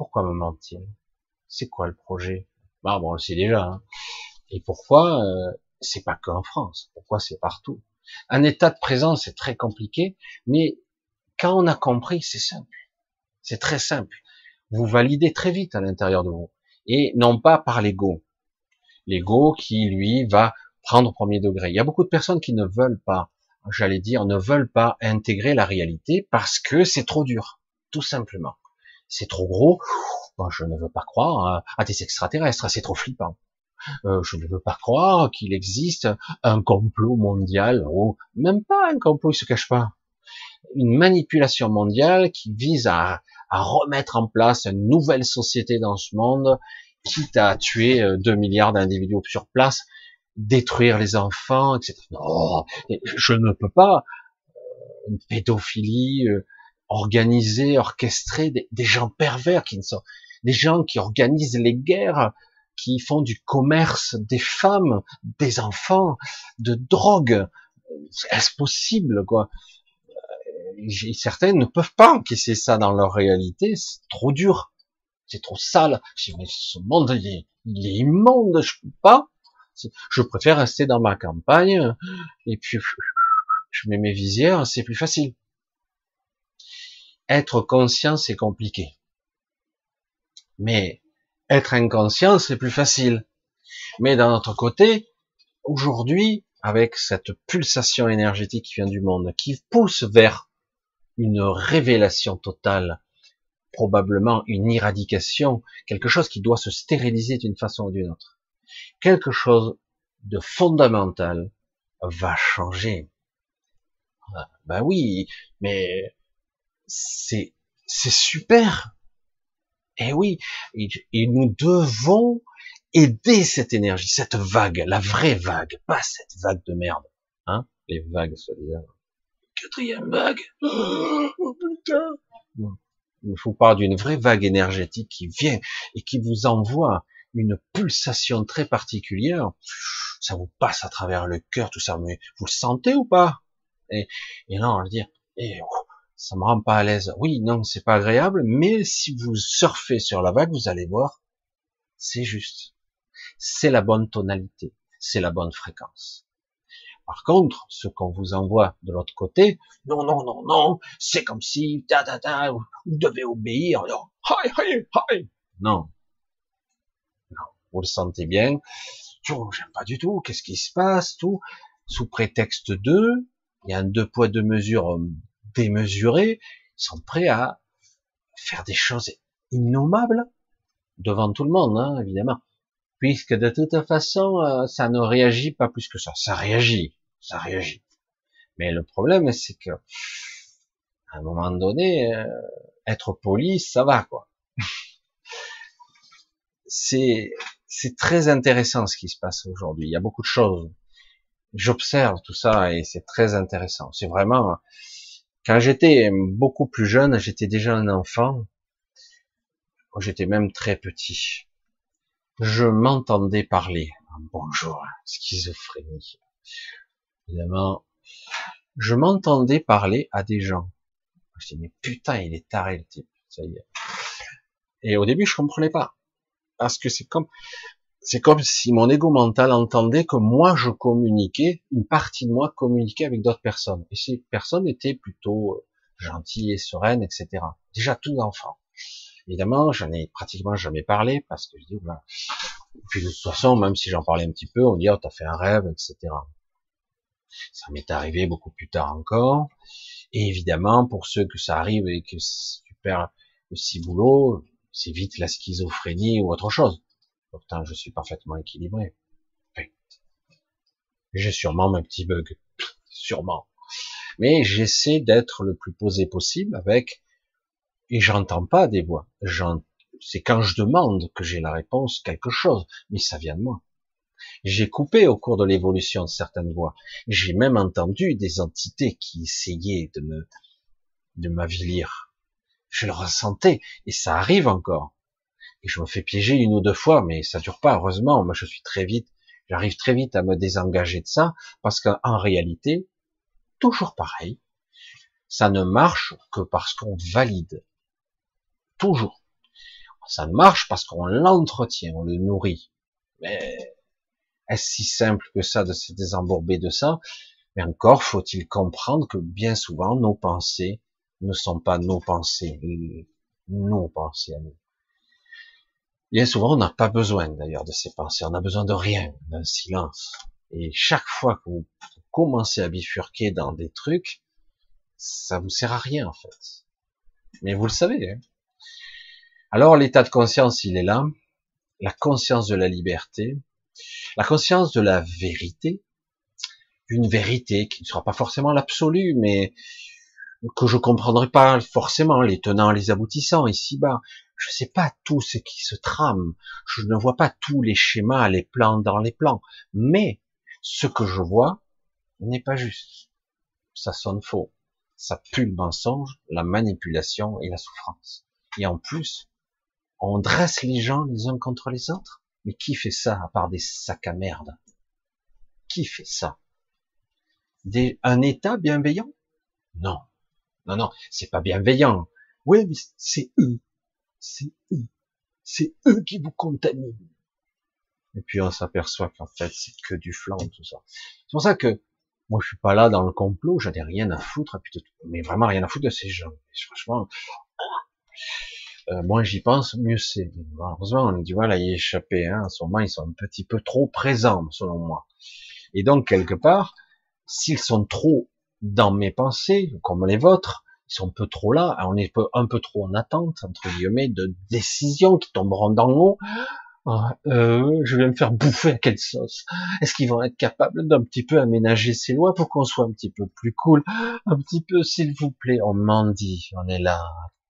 Pourquoi me ment-il C'est quoi le projet? Bah bon, on le sait déjà. Hein. Et pourquoi euh, C'est pas qu'en France? Pourquoi c'est partout? Un état de présence, c'est très compliqué, mais quand on a compris, c'est simple. C'est très simple. Vous validez très vite à l'intérieur de vous, et non pas par l'ego. L'ego qui lui va prendre premier degré. Il y a beaucoup de personnes qui ne veulent pas, j'allais dire, ne veulent pas intégrer la réalité parce que c'est trop dur, tout simplement c'est trop gros. je ne veux pas croire à des extraterrestres, c'est trop flippant. Euh, je ne veux pas croire qu'il existe un complot mondial, ou même pas un complot, il se cache pas. Une manipulation mondiale qui vise à, remettre en place une nouvelle société dans ce monde, quitte à tuer 2 euh, milliards d'individus sur place, détruire les enfants, etc. Non, je ne peux pas. Euh, une pédophilie, organiser, orchestrer des, gens pervers qui ne sont des gens qui organisent les guerres, qui font du commerce des femmes, des enfants, de drogue. Est-ce possible quoi euh, Certains ne peuvent pas encaisser ça dans leur réalité, c'est trop dur, c'est trop sale. Mais ce monde il est, il est immonde, je peux pas. Je préfère rester dans ma campagne et puis je mets mes visières, c'est plus facile. Être conscient, c'est compliqué. Mais être inconscient, c'est plus facile. Mais d'un autre côté, aujourd'hui, avec cette pulsation énergétique qui vient du monde, qui pousse vers une révélation totale, probablement une éradication, quelque chose qui doit se stériliser d'une façon ou d'une autre. Quelque chose de fondamental va changer. Ben oui, mais c'est c'est super. Eh oui, et, nous devons aider cette énergie, cette vague, la vraie vague, pas cette vague de merde, hein, les vagues solidaires. Quatrième vague. Oh putain. Il faut parle d'une vraie vague énergétique qui vient et qui vous envoie une pulsation très particulière. Ça vous passe à travers le cœur, tout ça. Mais vous le sentez ou pas? Et, et là, on va dire, eh, oh, ça me rend pas à l'aise. Oui, non, c'est pas agréable, mais si vous surfez sur la vague, vous allez voir, c'est juste. C'est la bonne tonalité, c'est la bonne fréquence. Par contre, ce qu'on vous envoie de l'autre côté, non, non, non, non, c'est comme si, ta, ta, ta, vous devez obéir, non, non, non, vous le sentez bien, j'aime pas du tout, qu'est-ce qui se passe, tout, sous prétexte de, il y a un deux poids deux mesures euh, démesuré, ils sont prêts à faire des choses innommables devant tout le monde, hein, évidemment. Puisque de toute façon, euh, ça ne réagit pas plus que ça. Ça réagit, ça réagit. Mais le problème, c'est que à un moment donné, euh, être poli, ça va, quoi. c'est c'est très intéressant ce qui se passe aujourd'hui. Il y a beaucoup de choses. J'observe tout ça et c'est très intéressant. C'est vraiment quand j'étais beaucoup plus jeune, j'étais déjà un enfant. J'étais même très petit. Je m'entendais parler. Bonjour, schizophrénie. Évidemment, je m'entendais parler à des gens. Je disais, mais putain, il est taré le type. Ça y est. Et au début, je comprenais pas. Parce que c'est comme, c'est comme si mon ego mental entendait que moi je communiquais, une partie de moi communiquait avec d'autres personnes. Et ces personnes étaient plutôt euh, gentilles et sereines, etc. Déjà tout enfant. Évidemment, j'en ai pratiquement jamais parlé parce que je dis, voilà. puis de toute façon, même si j'en parlais un petit peu, on dit, oh, t'as fait un rêve, etc. Ça m'est arrivé beaucoup plus tard encore. Et évidemment, pour ceux que ça arrive et que tu perds le ciboulot, c'est vite la schizophrénie ou autre chose. Pourtant, je suis parfaitement équilibré. j'ai sûrement un petit bug. Sûrement. Mais j'essaie d'être le plus posé possible avec, et j'entends pas des voix. C'est quand je demande que j'ai la réponse quelque chose, mais ça vient de moi. J'ai coupé au cours de l'évolution certaines voix. J'ai même entendu des entités qui essayaient de me, de m'avilir. Je le ressentais, et ça arrive encore et je me fais piéger une ou deux fois, mais ça dure pas, heureusement. Moi, je suis très vite, j'arrive très vite à me désengager de ça, parce qu'en réalité, toujours pareil, ça ne marche que parce qu'on valide. Toujours. Ça marche parce qu'on l'entretient, on le nourrit. Mais est-ce si simple que ça de se désembourber de ça? Mais encore faut-il comprendre que bien souvent, nos pensées ne sont pas nos pensées, nos pensées à nous. Bien souvent, on n'a pas besoin d'ailleurs de ces pensées, on a besoin de rien, d'un silence. Et chaque fois que vous commencez à bifurquer dans des trucs, ça vous sert à rien en fait. Mais vous le savez. Hein. Alors l'état de conscience, il est là, la conscience de la liberté, la conscience de la vérité, une vérité qui ne sera pas forcément l'absolu, mais que je comprendrai pas forcément les tenants, les aboutissants ici-bas je sais pas tout ce qui se trame, je ne vois pas tous les schémas, les plans dans les plans, mais ce que je vois n'est pas juste. Ça sonne faux. Ça pue le mensonge, la manipulation et la souffrance. Et en plus, on dresse les gens les uns contre les autres. Mais qui fait ça à part des sacs à merde? Qui fait ça? Un État bienveillant? Non, non, non, c'est pas bienveillant. Oui, mais c'est eux c'est eux. C'est eux qui vous contaminent. Et puis on s'aperçoit qu'en fait c'est que du flanc tout ça. C'est pour ça que moi je suis pas là dans le complot, j'en ai rien à foutre, mais vraiment rien à foutre de ces gens. franchement, euh, moins j'y pense, mieux c'est. Malheureusement, on a du mal à y échapper. Hein. En ce moment, ils sont un petit peu trop présents, selon moi. Et donc quelque part, s'ils sont trop dans mes pensées, comme les vôtres, ils sont un peu trop là, on est un peu trop en attente, entre guillemets, de décisions qui tomberont dans l'eau. Ah, euh, je vais me faire bouffer à quelle sauce Est-ce qu'ils vont être capables d'un petit peu aménager ces lois pour qu'on soit un petit peu plus cool? Un petit peu, s'il vous plaît, on m'en dit, on est là,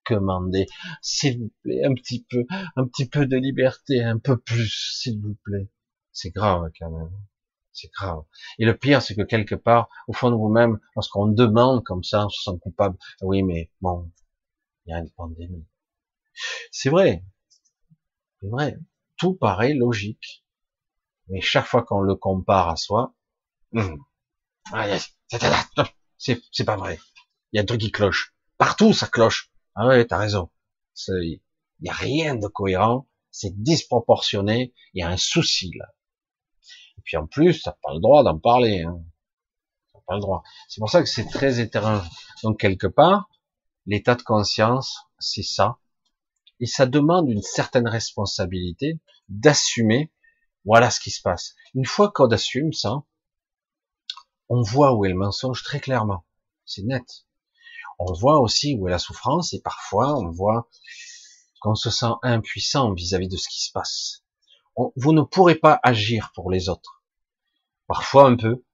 commander, s'il vous plaît, un petit peu, un petit peu de liberté, un peu plus, s'il vous plaît. C'est grave quand même. C'est grave. Et le pire, c'est que quelque part, au fond de vous-même, lorsqu'on demande comme ça, on se sent coupable. Oui, mais bon, il y a une pandémie. C'est vrai, c'est vrai, tout paraît logique, mais chaque fois qu'on le compare à soi, hum, c'est pas vrai. Il y a un truc qui cloche. Partout, ça cloche. Ah ouais, t'as raison. Il y a rien de cohérent. C'est disproportionné. Il y a un souci là. Et puis en plus, t'as pas le droit d'en parler. Hein. T'as pas le droit. C'est pour ça que c'est très étrange. Donc quelque part, l'état de conscience, c'est ça. Et ça demande une certaine responsabilité d'assumer. Voilà ce qui se passe. Une fois qu'on assume ça, on voit où est le mensonge très clairement. C'est net. On voit aussi où est la souffrance et parfois on voit qu'on se sent impuissant vis-à-vis de ce qui se passe. Vous ne pourrez pas agir pour les autres. Parfois un peu.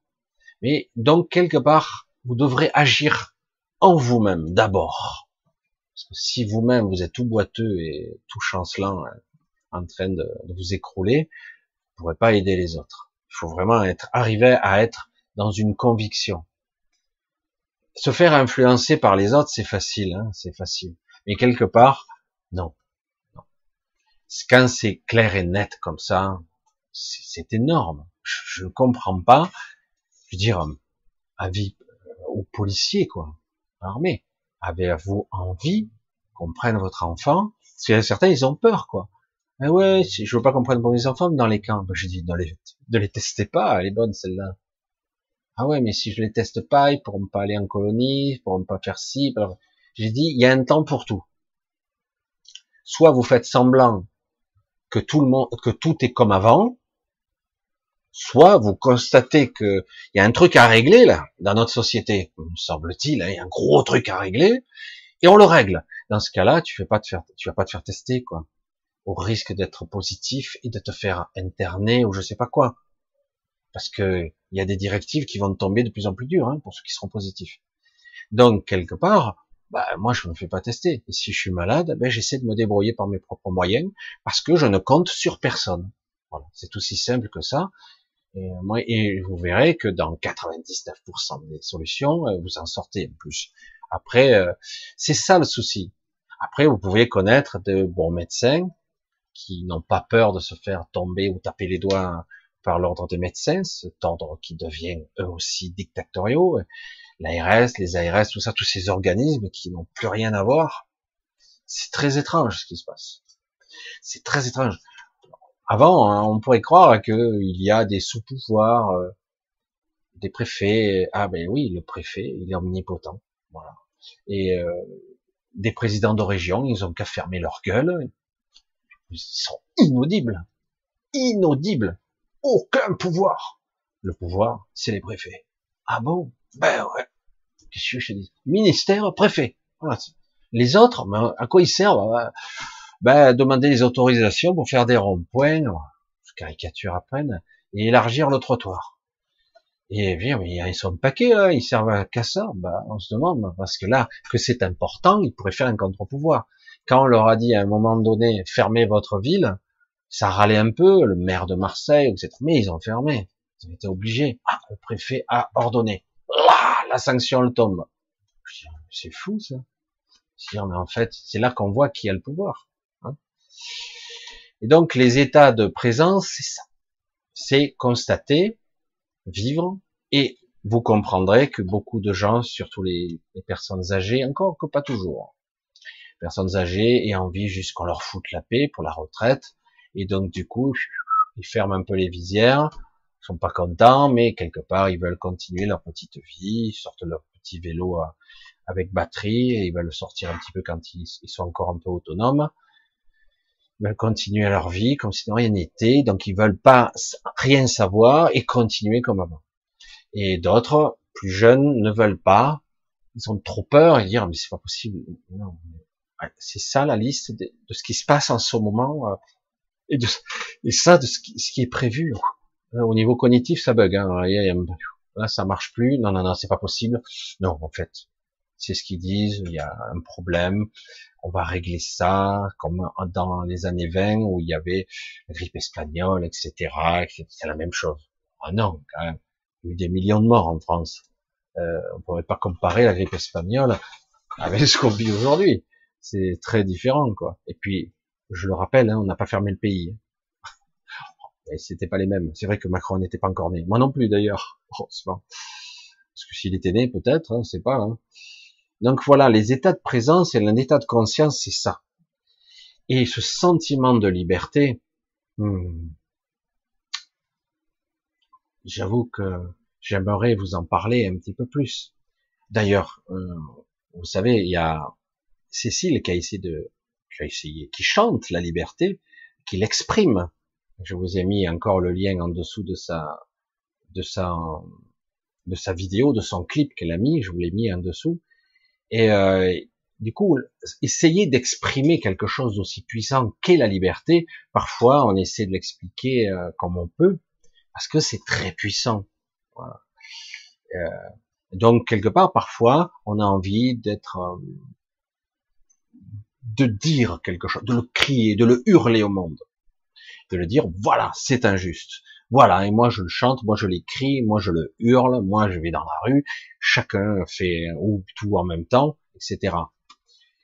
Mais donc quelque part, vous devrez agir en vous-même d'abord. Parce que si vous-même vous êtes tout boiteux et tout chancelant hein, en train de, vous écrouler, vous ne pourrez pas aider les autres. Il faut vraiment être arriver à être dans une conviction. Se faire influencer par les autres, c'est facile, hein, c'est facile. Mais quelque part, non. Quand c'est clair et net comme ça, c'est énorme. Je ne comprends pas. Je veux dire, avis aux policiers, quoi, armés. Avez-vous envie qu'on prenne votre enfant? Parce que certains, ils ont peur, quoi. Ah ouais, je veux pas qu'on prenne pour mes enfants dans les camps. Ben, je dis, ne les, ne les testez pas, elle est bonne celle-là. Ah ouais, mais si je les teste pas, ils pourront pas aller en colonie, ils pourront pas faire ci. J'ai dit, il y a un temps pour tout. Soit vous faites semblant que tout le monde, que tout est comme avant, soit vous constatez que il y a un truc à régler là dans notre société, me semble-t-il, hein, il y a un gros truc à régler et on le règle. Dans ce cas-là, tu fais pas te faire, tu vas pas te faire tester quoi, au risque d'être positif et de te faire interner ou je sais pas quoi parce que il y a des directives qui vont tomber de plus en plus dures hein, pour ceux qui seront positifs. Donc quelque part, bah, moi je me fais pas tester. Et si je suis malade, ben j'essaie de me débrouiller par mes propres moyens parce que je ne compte sur personne. Voilà, c'est aussi simple que ça. Et, moi, et vous verrez que dans 99% des solutions, euh, vous en sortez plus. Après, euh, c'est ça le souci. Après, vous pouvez connaître de bons médecins qui n'ont pas peur de se faire tomber ou taper les doigts par l'ordre des médecins, cet ordre qui devient eux aussi dictatoriaux, l'ARS, les ARS, tout ça, tous ces organismes qui n'ont plus rien à voir. C'est très étrange ce qui se passe. C'est très étrange. Avant, hein, on pourrait croire qu'il y a des sous-pouvoirs, euh, des préfets. Ah ben oui, le préfet, il est omnipotent. Voilà. Et euh, des présidents de région, ils ont qu'à fermer leur gueule. Ils sont inaudibles. Inaudibles aucun pouvoir. Le pouvoir, c'est les préfets. Ah bon? Ben ouais. Qu'est-ce que je dis? Ministère, préfet. Les autres, ben, à quoi ils servent? Ben demander les autorisations pour faire des ronds-points, caricature à peine, et élargir le trottoir. Et bien, ils sont paquets là, ils servent qu'à ça. Ben, on se demande parce que là, que c'est important, ils pourraient faire un contre-pouvoir. Quand on leur a dit à un moment donné, fermez votre ville, ça râlait un peu, le maire de Marseille, etc. Mais ils ont fermé. Ils ont été obligés. Ah, le préfet a ordonné. La sanction le tombe. C'est fou ça. mais en fait, c'est là qu'on voit qui a le pouvoir. Hein. Et donc les états de présence, c'est ça. C'est constater, vivre, et vous comprendrez que beaucoup de gens, surtout les, personnes âgées, encore que pas toujours, personnes âgées et envie juste qu'on leur foute la paix pour la retraite, et donc, du coup, ils ferment un peu les visières, sont pas contents, mais quelque part, ils veulent continuer leur petite vie, ils sortent leur petit vélo avec batterie, et ils veulent sortir un petit peu quand ils, sont encore un peu autonomes. Ils veulent continuer leur vie comme si rien n'était, donc ils veulent pas rien savoir et continuer comme avant. Et d'autres, plus jeunes, ne veulent pas, ils ont trop peur et dire mais c'est pas possible. C'est ça la liste de, ce qui se passe en ce moment. Euh, et, de, et ça, de ce qui est prévu. Au niveau cognitif, ça bug. Hein. Là, ça marche plus. Non, non, non, c'est pas possible. Non, en fait, c'est ce qu'ils disent. Il y a un problème. On va régler ça, comme dans les années 20 où il y avait la grippe espagnole, etc. C'est la même chose. Ah non, quand même. Il y a eu des millions de morts en France. Euh, on pourrait pas comparer la grippe espagnole avec ce qu'on vit aujourd'hui. c'est très différent, quoi. Et puis, je le rappelle, hein, on n'a pas fermé le pays. C'était pas les mêmes. C'est vrai que Macron n'était pas encore né. Moi non plus, d'ailleurs. Parce que s'il était né, peut-être, hein, c'est pas. Hein. Donc voilà, les états de présence et un état de conscience, c'est ça. Et ce sentiment de liberté, hmm, j'avoue que j'aimerais vous en parler un petit peu plus. D'ailleurs, euh, vous savez, il y a Cécile qui a essayé de, qui a essayé, qui chante la liberté, qui l'exprime. Je vous ai mis encore le lien en dessous de sa, de sa, de sa vidéo, de son clip qu'elle a mis. Je vous l'ai mis en dessous. Et euh, du coup, essayer d'exprimer quelque chose d'aussi puissant qu'est la liberté, parfois on essaie de l'expliquer euh, comme on peut, parce que c'est très puissant. Euh, donc quelque part, parfois, on a envie d'être, de dire quelque chose, de le crier, de le hurler au monde, de le dire, voilà, c'est injuste. Voilà, et moi je le chante, moi je l'écris, moi je le hurle, moi je vais dans la rue, chacun fait ou tout en même temps, etc.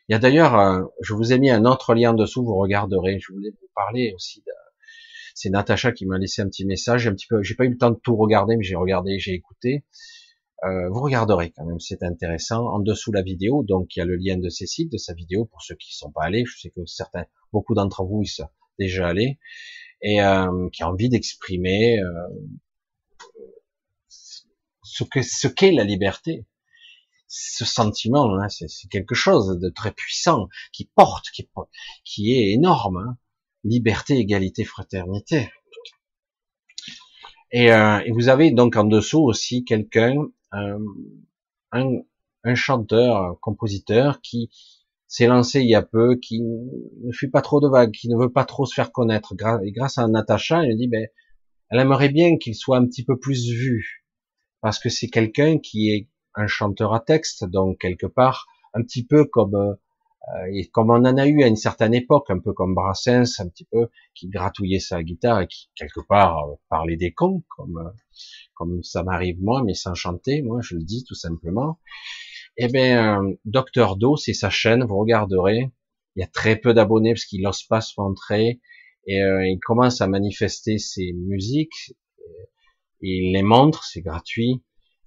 Il y a d'ailleurs, euh, je vous ai mis un autre lien dessous, vous regarderez. Je voulais vous parler aussi. C'est Natacha qui m'a laissé un petit message. Un petit peu, j'ai pas eu le temps de tout regarder, mais j'ai regardé, j'ai écouté. Euh, vous regarderez quand même, c'est intéressant. En dessous la vidéo, donc il y a le lien de Cécile, de sa vidéo pour ceux qui sont pas allés. Je sais que certains, beaucoup d'entre vous, ils déjà allés et euh, qui a envie d'exprimer euh, ce que ce qu'est la liberté ce sentiment, c'est quelque chose de très puissant, qui porte, qui, qui est énorme. Hein. Liberté, égalité, fraternité. Et, euh, et, vous avez donc en dessous aussi quelqu'un, euh, un, un, chanteur, un compositeur qui s'est lancé il y a peu, qui ne fait pas trop de vagues, qui ne veut pas trop se faire connaître. grâce à Natacha, elle dit, ben, elle aimerait bien qu'il soit un petit peu plus vu, parce que c'est quelqu'un qui est un chanteur à texte, donc quelque part un petit peu comme euh, comme on en a eu à une certaine époque, un peu comme Brassens, un petit peu qui gratouillait sa guitare et qui quelque part euh, parlait des cons, comme comme ça m'arrive moi, mais sans chanter, moi je le dis tout simplement. Eh bien, Docteur Do, c'est sa chaîne, vous regarderez. Il y a très peu d'abonnés parce qu'il n'ose pas se montrer et il commence à manifester ses musiques. Et il les montre, c'est gratuit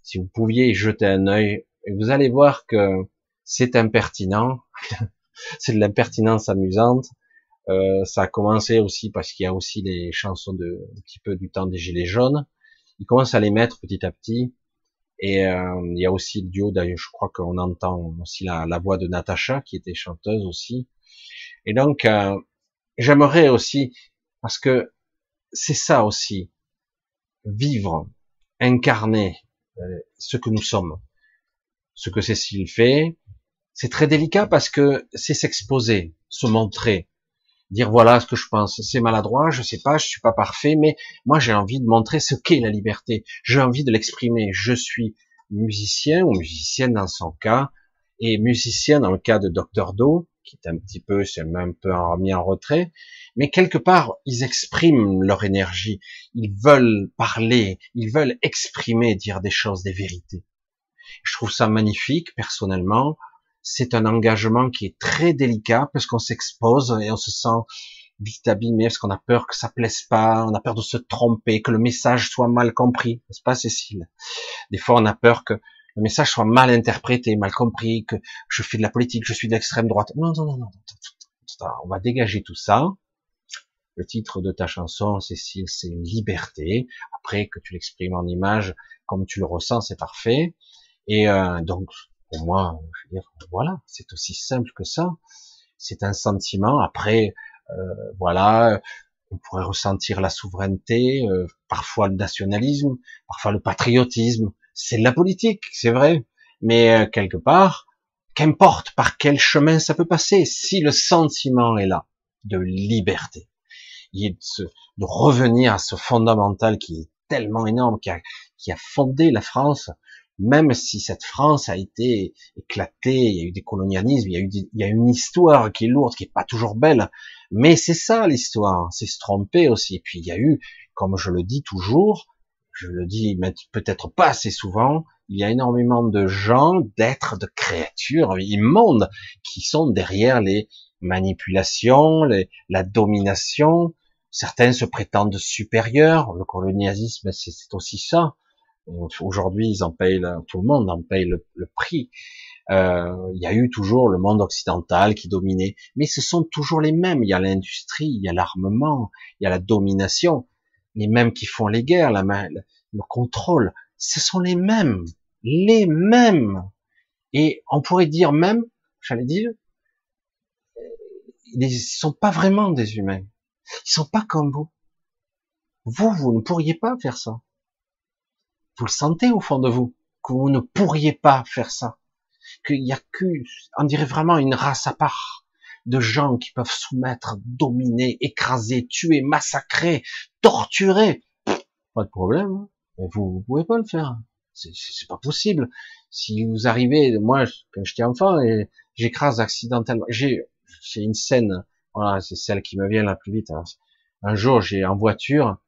si vous pouviez y jeter un œil, vous allez voir que c'est impertinent, c'est de l'impertinence amusante. Euh, ça a commencé aussi parce qu'il y a aussi des chansons de un petit peu du temps des gilets jaunes. Il commence à les mettre petit à petit. Et euh, il y a aussi le duo, d'ailleurs, je crois qu'on entend aussi la, la, voix de Natacha, qui était chanteuse aussi. Et donc, euh, j'aimerais aussi, parce que c'est ça aussi, vivre, incarner, euh, ce que nous sommes. Ce que Cécile fait, c'est très délicat parce que c'est s'exposer, se montrer, dire voilà ce que je pense. C'est maladroit, je sais pas, je suis pas parfait, mais moi j'ai envie de montrer ce qu'est la liberté. J'ai envie de l'exprimer. Je suis musicien ou musicienne dans son cas, et musicien dans le cas de Dr. Do, qui est un petit peu, c'est même un peu remis en retrait, mais quelque part, ils expriment leur énergie, ils veulent parler, ils veulent exprimer, dire des choses, des vérités. Je trouve ça magnifique, personnellement. C'est un engagement qui est très délicat, parce qu'on s'expose et on se sent vite abîmé, parce qu'on a peur que ça plaise pas, on a peur de se tromper, que le message soit mal compris, n'est-ce pas Cécile? Des fois, on a peur que le message soit mal interprété, mal compris, que je fais de la politique, je suis d'extrême droite. Non, non, non, non. On va dégager tout ça. Le titre de ta chanson, Cécile, c'est liberté. Après, que tu l'exprimes en image comme tu le ressens, c'est parfait. Et euh, donc, pour moi, je veux dire, voilà, c'est aussi simple que ça. C'est un sentiment. Après, euh, voilà, on pourrait ressentir la souveraineté, euh, parfois le nationalisme, parfois le patriotisme, c'est de la politique, c'est vrai, mais euh, quelque part, qu'importe par quel chemin ça peut passer, si le sentiment est là, de liberté, est de, de revenir à ce fondamental qui est tellement énorme, qui a, qui a fondé la France, même si cette France a été éclatée, il y a eu des colonialismes, il y a eu, il y a une histoire qui est lourde, qui est pas toujours belle, mais c'est ça l'histoire, c'est se tromper aussi. Et puis il y a eu, comme je le dis toujours, je le dis peut-être pas assez souvent, il y a énormément de gens, d'êtres, de créatures immondes qui sont derrière les manipulations, la domination. Certains se prétendent supérieurs. Le colonialisme, c'est aussi ça. Aujourd'hui, ils en payent, tout le monde en paye le, prix. Euh, il y a eu toujours le monde occidental qui dominait, mais ce sont toujours les mêmes. Il y a l'industrie, il y a l'armement, il y a la domination, les mêmes qui font les guerres, le contrôle. Ce sont les mêmes, les mêmes. Et on pourrait dire même, j'allais dire, ils sont pas vraiment des humains. Ils sont pas comme vous. Vous, vous ne pourriez pas faire ça. Vous le sentez au fond de vous, que vous ne pourriez pas faire ça. Qu'il y a que, on dirait vraiment une race à part de gens qui peuvent soumettre, dominer, écraser, tuer, massacrer, torturer. Pas de problème. Hein. Mais vous, vous pouvez pas le faire. C'est pas possible. Si vous arrivez, moi, quand j'étais enfant, j'écrase accidentellement. J'ai, j'ai une scène. Voilà, c'est celle qui me vient la plus vite. Hein. Un jour, j'ai en voiture,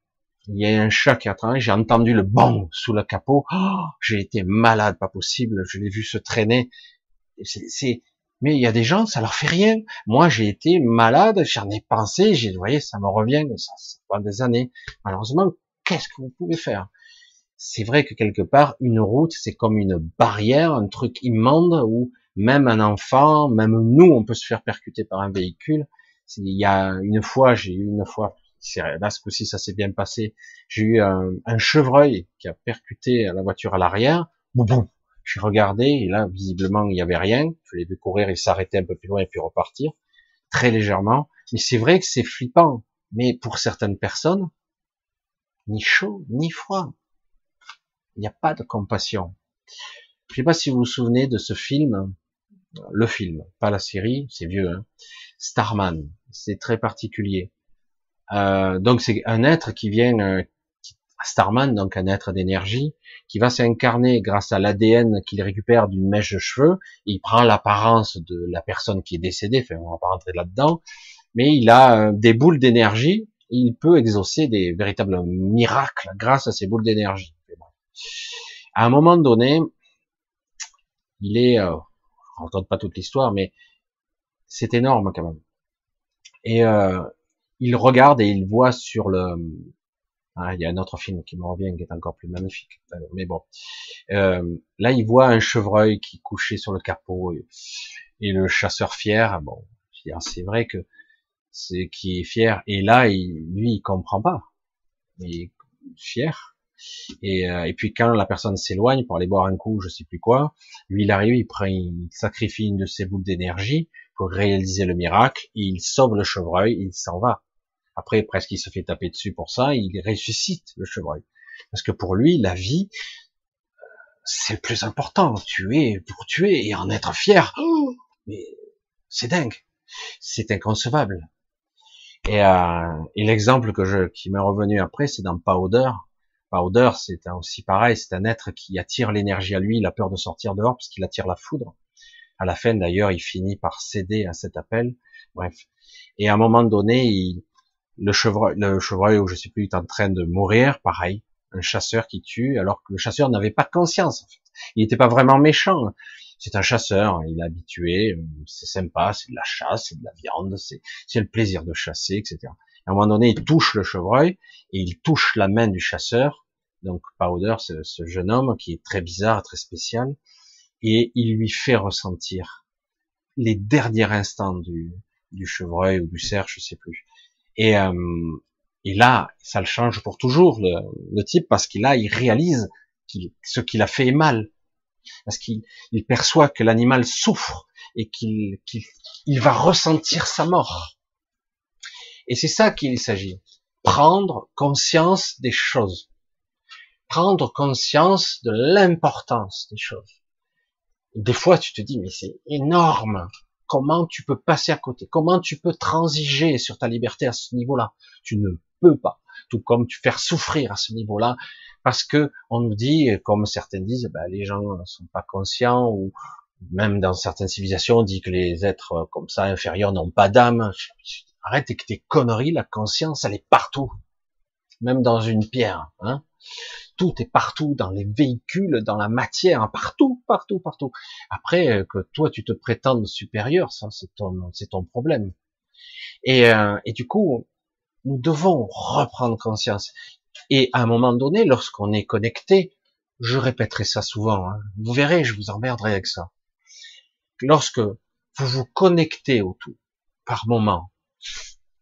il y a un chat qui a traîné, j'ai entendu le bang sous le capot. Oh, j'ai été malade, pas possible. Je l'ai vu se traîner. C'est, mais il y a des gens, ça leur fait rien. Moi, j'ai été malade, j'en ai pensé, j'ai, vous voyez, ça me revient, mais ça, ça prend des années. Malheureusement, qu'est-ce que vous pouvez faire? C'est vrai que quelque part, une route, c'est comme une barrière, un truc immonde où même un enfant, même nous, on peut se faire percuter par un véhicule. Il y a une fois, j'ai eu une fois, là ce coup-ci ça s'est bien passé, j'ai eu un, chevreuil qui a percuté la voiture à l'arrière. Boum, je regardé et là visiblement il n'y avait rien. Je l'ai vu courir et s'arrêter un peu plus loin et puis repartir très légèrement. Mais c'est vrai que c'est flippant. Mais pour certaines personnes, ni chaud ni froid. Il n'y a pas de compassion. Je sais pas si vous vous souvenez de ce film, le film, pas la série, c'est vieux, hein Starman, c'est très particulier. Euh, donc c'est un être qui vient, euh, Starman, donc un être d'énergie, qui va s'incarner grâce à l'ADN qu'il récupère d'une mèche de cheveux. Il prend l'apparence de la personne qui est décédée, enfin on va pas rentrer là-dedans, mais il a euh, des boules d'énergie. Il peut exaucer des véritables miracles grâce à ces boules d'énergie. À un moment donné, il est, euh, on raconte pas toute l'histoire, mais c'est énorme quand même. Et euh, il regarde et il voit sur le, ah, il y a un autre film qui me revient qui est encore plus magnifique. Mais bon, euh, là il voit un chevreuil qui couchait sur le capot et, le chasseur fier. Bon, c'est vrai que c'est qui est fier. Et là, il, lui, il comprend pas. Il est fier. Et, euh, et puis quand la personne s'éloigne pour aller boire un coup, je sais plus quoi, lui il arrive, il prend, il sacrifie une de ses boules d'énergie pour réaliser le miracle. Il sauve le chevreuil, il s'en va. Après, presque il se fait taper dessus pour ça, il ressuscite le chevreuil. Parce que pour lui, la vie, c'est le plus important. Tuer pour tuer et en être fier. Mais c'est dingue. C'est inconcevable. Et, euh, et l'exemple que je, qui m'est revenu après, c'est dans Powder. Powder, c'est aussi pareil, c'est un être qui attire l'énergie à lui, il a peur de sortir dehors parce qu'il attire la foudre. À la fin, d'ailleurs, il finit par céder à cet appel. Bref. Et à un moment donné, il, le chevreuil, le chevreuil, où je sais plus, est en train de mourir, pareil, un chasseur qui tue, alors que le chasseur n'avait pas conscience. En fait. Il n'était pas vraiment méchant. C'est un chasseur, il est habitué, c'est sympa, c'est de la chasse, c'est de la viande, c'est le plaisir de chasser, etc. À un moment donné, il touche le chevreuil et il touche la main du chasseur. Donc Powder, ce, ce jeune homme qui est très bizarre, très spécial, et il lui fait ressentir les derniers instants du, du chevreuil ou du cerf, je sais plus. Et, euh, et là, ça le change pour toujours le, type parce qu'il là, il réalise ce qu'il a fait est mal, parce qu'il il perçoit que l'animal souffre et qu'il qu'il va ressentir sa mort. Et c'est ça qu'il s'agit, prendre conscience des choses, prendre conscience de l'importance des choses. Des fois, tu te dis, mais c'est énorme comment tu peux passer à côté Comment tu peux transiger sur ta liberté à ce niveau-là Tu ne peux pas. Tout comme tu faire souffrir à ce niveau-là, parce que on nous dit, comme certains disent, ben, les gens ne sont pas conscients, ou même dans certaines civilisations, on dit que les êtres comme ça inférieurs n'ont pas d'âme. Arrête avec tes conneries, la conscience, elle est partout, même dans une pierre. Hein Tout est partout dans les véhicules, dans la matière, partout, partout, partout. Après euh, que toi tu te prétendes supérieur, ça c'est ton, ton problème. Et, euh, et du coup, nous devons reprendre conscience. Et à un moment donné, lorsqu'on est connecté, je répéterai ça souvent, hein, vous verrez, je vous emmerderai avec ça. Lorsque vous vous connectez au tout, par moment,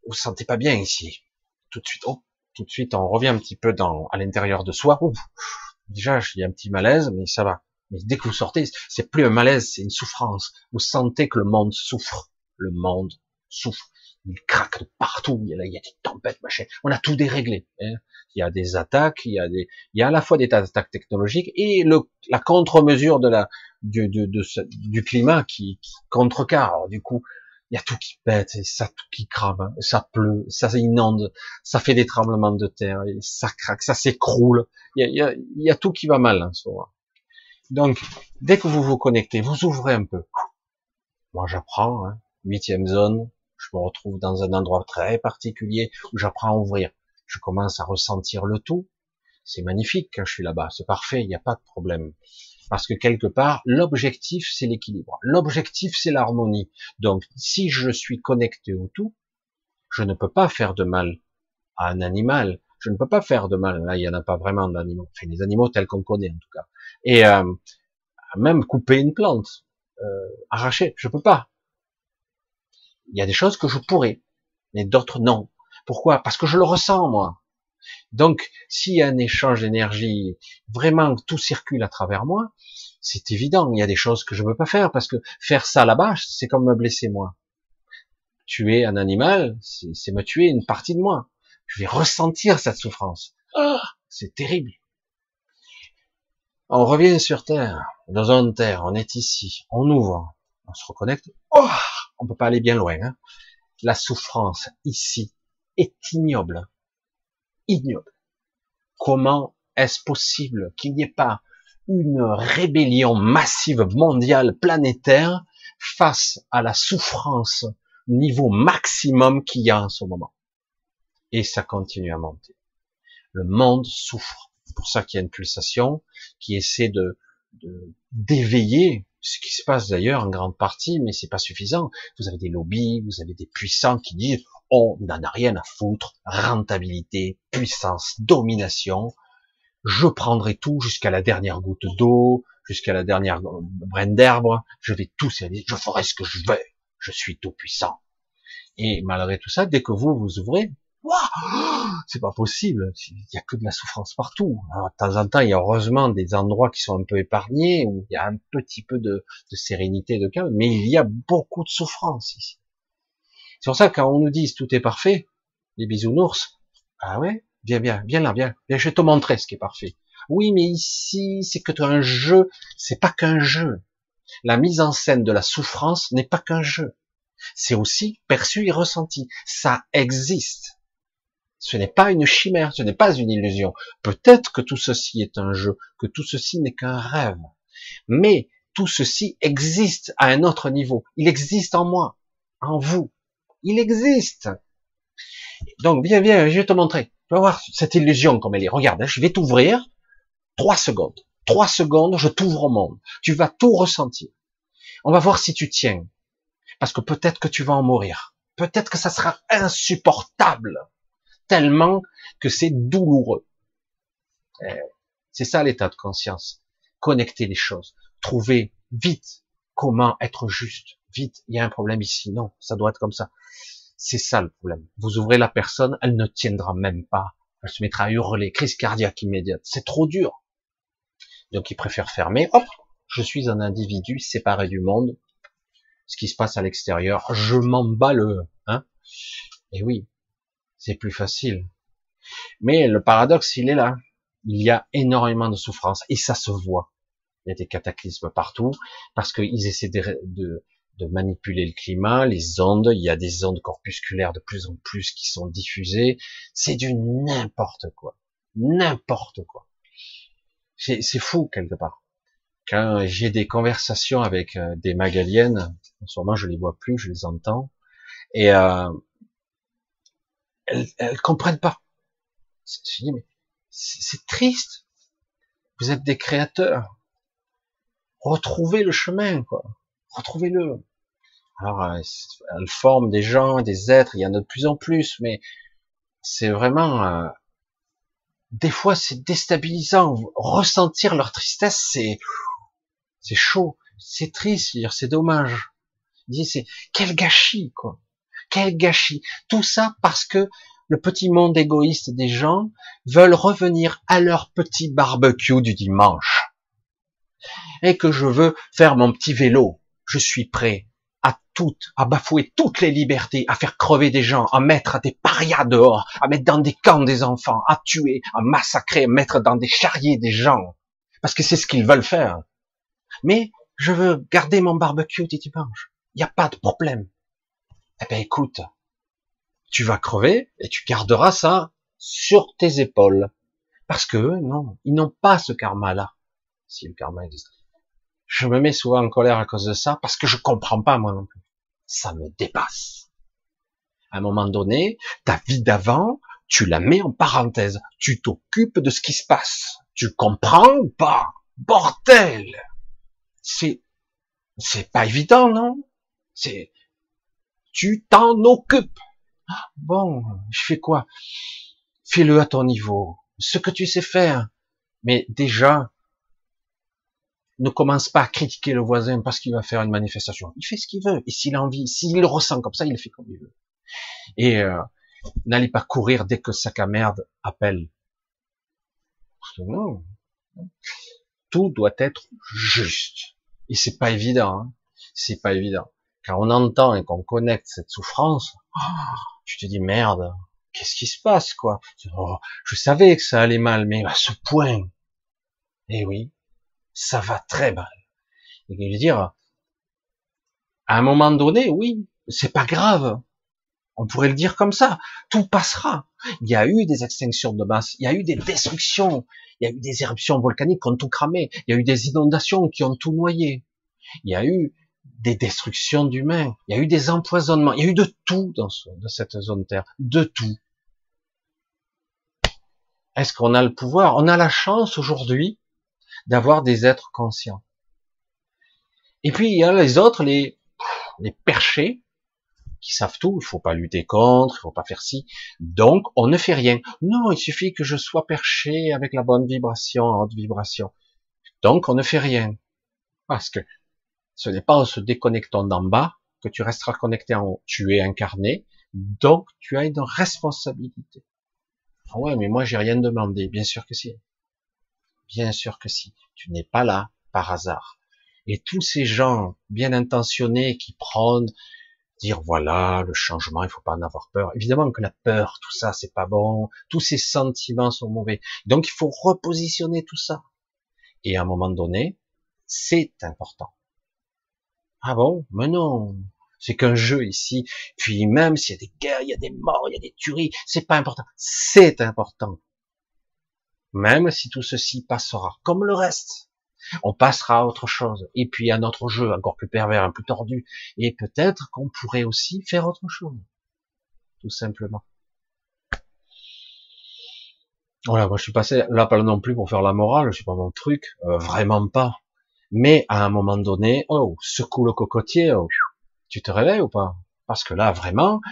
vous vous sentez pas bien ici, tout de suite, oh, tout de suite, on revient un petit peu dans, à l'intérieur de soi. déjà, il y a un petit malaise, mais ça va. Mais dès que vous sortez, c'est plus un malaise, c'est une souffrance. Vous sentez que le monde souffre. Le monde souffre. Il craque de partout. Il y a, des tempêtes, machin. On a tout déréglé. Hein. Il y a des attaques, il y a des, il y a à la fois des attaques technologiques et le, la contre-mesure de la, du, du, du climat qui, qui contrecarre. du coup, il y a tout qui pète, ça tout qui crame, hein. ça pleut, ça inonde, ça fait des tremblements de terre, ça craque, ça s'écroule. Il y a, y a, tout qui va mal. Hein, Donc, dès que vous vous connectez, vous ouvrez un peu. Moi, j'apprends, hein, huitième zone, je me retrouve dans un endroit très particulier où j'apprends à ouvrir. Je commence à ressentir le tout. C'est magnifique quand je suis là-bas, c'est parfait, il n'y a pas de problème. Parce que quelque part, l'objectif, c'est l'équilibre. L'objectif, c'est l'harmonie. Donc, si je suis connecté au tout, je ne peux pas faire de mal à un animal. Je ne peux pas faire de mal. Là, il n'y en a pas vraiment d'animaux. Enfin, les animaux tels qu'on connaît, en tout cas. Et euh, même couper une plante, euh, arracher, je peux pas. Il y a des choses que je pourrais, mais d'autres non. Pourquoi? Parce que je le ressens, moi. Donc, s'il y a un échange d'énergie, vraiment tout circule à travers moi, c'est évident, il y a des choses que je ne peux pas faire, parce que faire ça là-bas, c'est comme me blesser moi. Tuer un animal, c'est me tuer une partie de moi. Je vais ressentir cette souffrance. Ah, c'est terrible. On revient sur Terre, dans une Terre, on est ici, on ouvre, on se reconnecte. Oh, on peut pas aller bien loin. Hein. La souffrance ici est ignoble ignoble. Comment est-ce possible qu'il n'y ait pas une rébellion massive mondiale planétaire face à la souffrance niveau maximum qu'il y a en ce moment? Et ça continue à monter. Le monde souffre. C'est pour ça qu'il y a une pulsation qui essaie de d'éveiller ce qui se passe d'ailleurs en grande partie, mais c'est pas suffisant. Vous avez des lobbies, vous avez des puissants qui disent on n'en a rien à foutre, rentabilité, puissance, domination. Je prendrai tout jusqu'à la dernière goutte d'eau, jusqu'à la dernière graine d'herbe. Je vais tout servir, je ferai ce que je veux. Je suis tout puissant. Et malgré tout ça, dès que vous vous ouvrez, c'est pas possible. Il y a que de la souffrance partout. Alors, de temps en temps, il y a heureusement des endroits qui sont un peu épargnés, où il y a un petit peu de, de sérénité, de calme, mais il y a beaucoup de souffrance ici. C'est pour ça que on nous dit tout est parfait, les bisounours, ah ouais, viens, viens, viens là, viens, viens, je vais te montrer ce qui est parfait. Oui, mais ici, c'est que un jeu, c'est pas qu'un jeu. La mise en scène de la souffrance n'est pas qu'un jeu. C'est aussi perçu et ressenti. Ça existe. Ce n'est pas une chimère, ce n'est pas une illusion. Peut-être que tout ceci est un jeu, que tout ceci n'est qu'un rêve. Mais tout ceci existe à un autre niveau. Il existe en moi, en vous. Il existe. Donc, viens, viens, je vais te montrer. Tu vas voir cette illusion comme elle est. Regarde, hein, je vais t'ouvrir. Trois secondes. Trois secondes, je t'ouvre au monde. Tu vas tout ressentir. On va voir si tu tiens. Parce que peut-être que tu vas en mourir. Peut-être que ça sera insupportable. Tellement que c'est douloureux. Eh, c'est ça l'état de conscience. Connecter les choses. Trouver vite comment être juste? Vite, il y a un problème ici. Non, ça doit être comme ça. C'est ça le problème. Vous ouvrez la personne, elle ne tiendra même pas. Elle se mettra à hurler, crise cardiaque immédiate. C'est trop dur. Donc il préfère fermer. Hop, je suis un individu séparé du monde. Ce qui se passe à l'extérieur, je m'en bats le, hein. Et oui, c'est plus facile. Mais le paradoxe, il est là. Il y a énormément de souffrance et ça se voit. Il y a des cataclysmes partout parce qu'ils essaient de, de manipuler le climat, les ondes, il y a des ondes corpusculaires de plus en plus qui sont diffusées, c'est du n'importe quoi, n'importe quoi. C'est fou quelque part. Quand j'ai des conversations avec euh, des magaliennes, en ce moment je les vois plus, je les entends, et euh, elles, elles comprennent pas. C'est triste. Vous êtes des créateurs. Retrouvez le chemin, quoi. Retrouvez-le. Alors, euh, elle forme des gens, des êtres, il y en a de plus en plus, mais c'est vraiment, euh, des fois, c'est déstabilisant. Ressentir leur tristesse, c'est, c'est chaud, c'est triste, c'est dommage. C'est quel gâchis, quoi. Quel gâchis. Tout ça parce que le petit monde égoïste des gens veulent revenir à leur petit barbecue du dimanche. Et que je veux faire mon petit vélo. Je suis prêt à toutes, à bafouer toutes les libertés, à faire crever des gens, à mettre des parias dehors, à mettre dans des camps des enfants, à tuer, à massacrer, à mettre dans des charriers des gens. Parce que c'est ce qu'ils veulent faire. Mais je veux garder mon barbecue du dimanche. Il n'y a pas de problème. Eh ben écoute, tu vas crever et tu garderas ça sur tes épaules. Parce que non, ils n'ont pas ce karma-là. Si le karma existe. Je me mets souvent en colère à cause de ça parce que je comprends pas moi non plus. Ça me dépasse. À un moment donné, ta vie d'avant, tu la mets en parenthèse. Tu t'occupes de ce qui se passe. Tu comprends ou pas? Bordel! C'est, c'est pas évident, non? C'est, tu t'en occupes. Bon, je fais quoi? Fais-le à ton niveau, ce que tu sais faire. Mais déjà, ne commence pas à critiquer le voisin parce qu'il va faire une manifestation. Il fait ce qu'il veut. Et s'il a envie, s'il le ressent comme ça, il le fait comme il veut. Et euh, n'allez pas courir dès que sac à merde appelle. Non. Tout doit être juste. Et c'est pas évident. Hein. C'est pas évident. Quand on entend et qu'on connecte cette souffrance, tu te dis merde, qu'est-ce qui se passe quoi? Oh, Je savais que ça allait mal, mais à ce point, eh oui, ça va très mal. Et je veux dire, à un moment donné, oui, c'est pas grave. On pourrait le dire comme ça. Tout passera. Il y a eu des extinctions de masse, il y a eu des destructions, il y a eu des éruptions volcaniques qui ont tout cramé, il y a eu des inondations qui ont tout noyé. Il y a eu des destructions d'humains, il y a eu des empoisonnements, il y a eu de tout dans, cette zone Terre, de tout. Est-ce qu'on a le pouvoir? On a la chance aujourd'hui d'avoir des êtres conscients. Et puis il y a les autres, les, les perchés, qui savent tout, il faut pas lutter contre, il faut pas faire ci. Donc, on ne fait rien. Non, il suffit que je sois perché avec la bonne vibration, haute vibration. Donc, on ne fait rien. Parce que ce n'est pas en se déconnectant d'en bas que tu resteras connecté en haut. Tu es incarné, donc tu as une responsabilité. Ah ouais, mais moi j'ai rien demandé. Bien sûr que si. Bien sûr que si. Tu n'es pas là par hasard. Et tous ces gens bien intentionnés qui prônent dire voilà le changement, il faut pas en avoir peur. Évidemment que la peur, tout ça, c'est pas bon. Tous ces sentiments sont mauvais. Donc il faut repositionner tout ça. Et à un moment donné, c'est important. Ah bon? Mais non, c'est qu'un jeu ici. Puis même s'il y a des guerres, il y a des morts, il y a des tueries, c'est pas important. C'est important. Même si tout ceci passera, comme le reste, on passera à autre chose. Et puis à notre jeu encore plus pervers, un peu tordu. Et peut-être qu'on pourrait aussi faire autre chose. Tout simplement. Voilà, moi je suis passé là pas non plus pour faire la morale, je suis pas mon truc, euh, vraiment pas. Mais à un moment donné, oh, secoue le cocotier, oh, tu te réveilles ou pas? Parce que là, vraiment,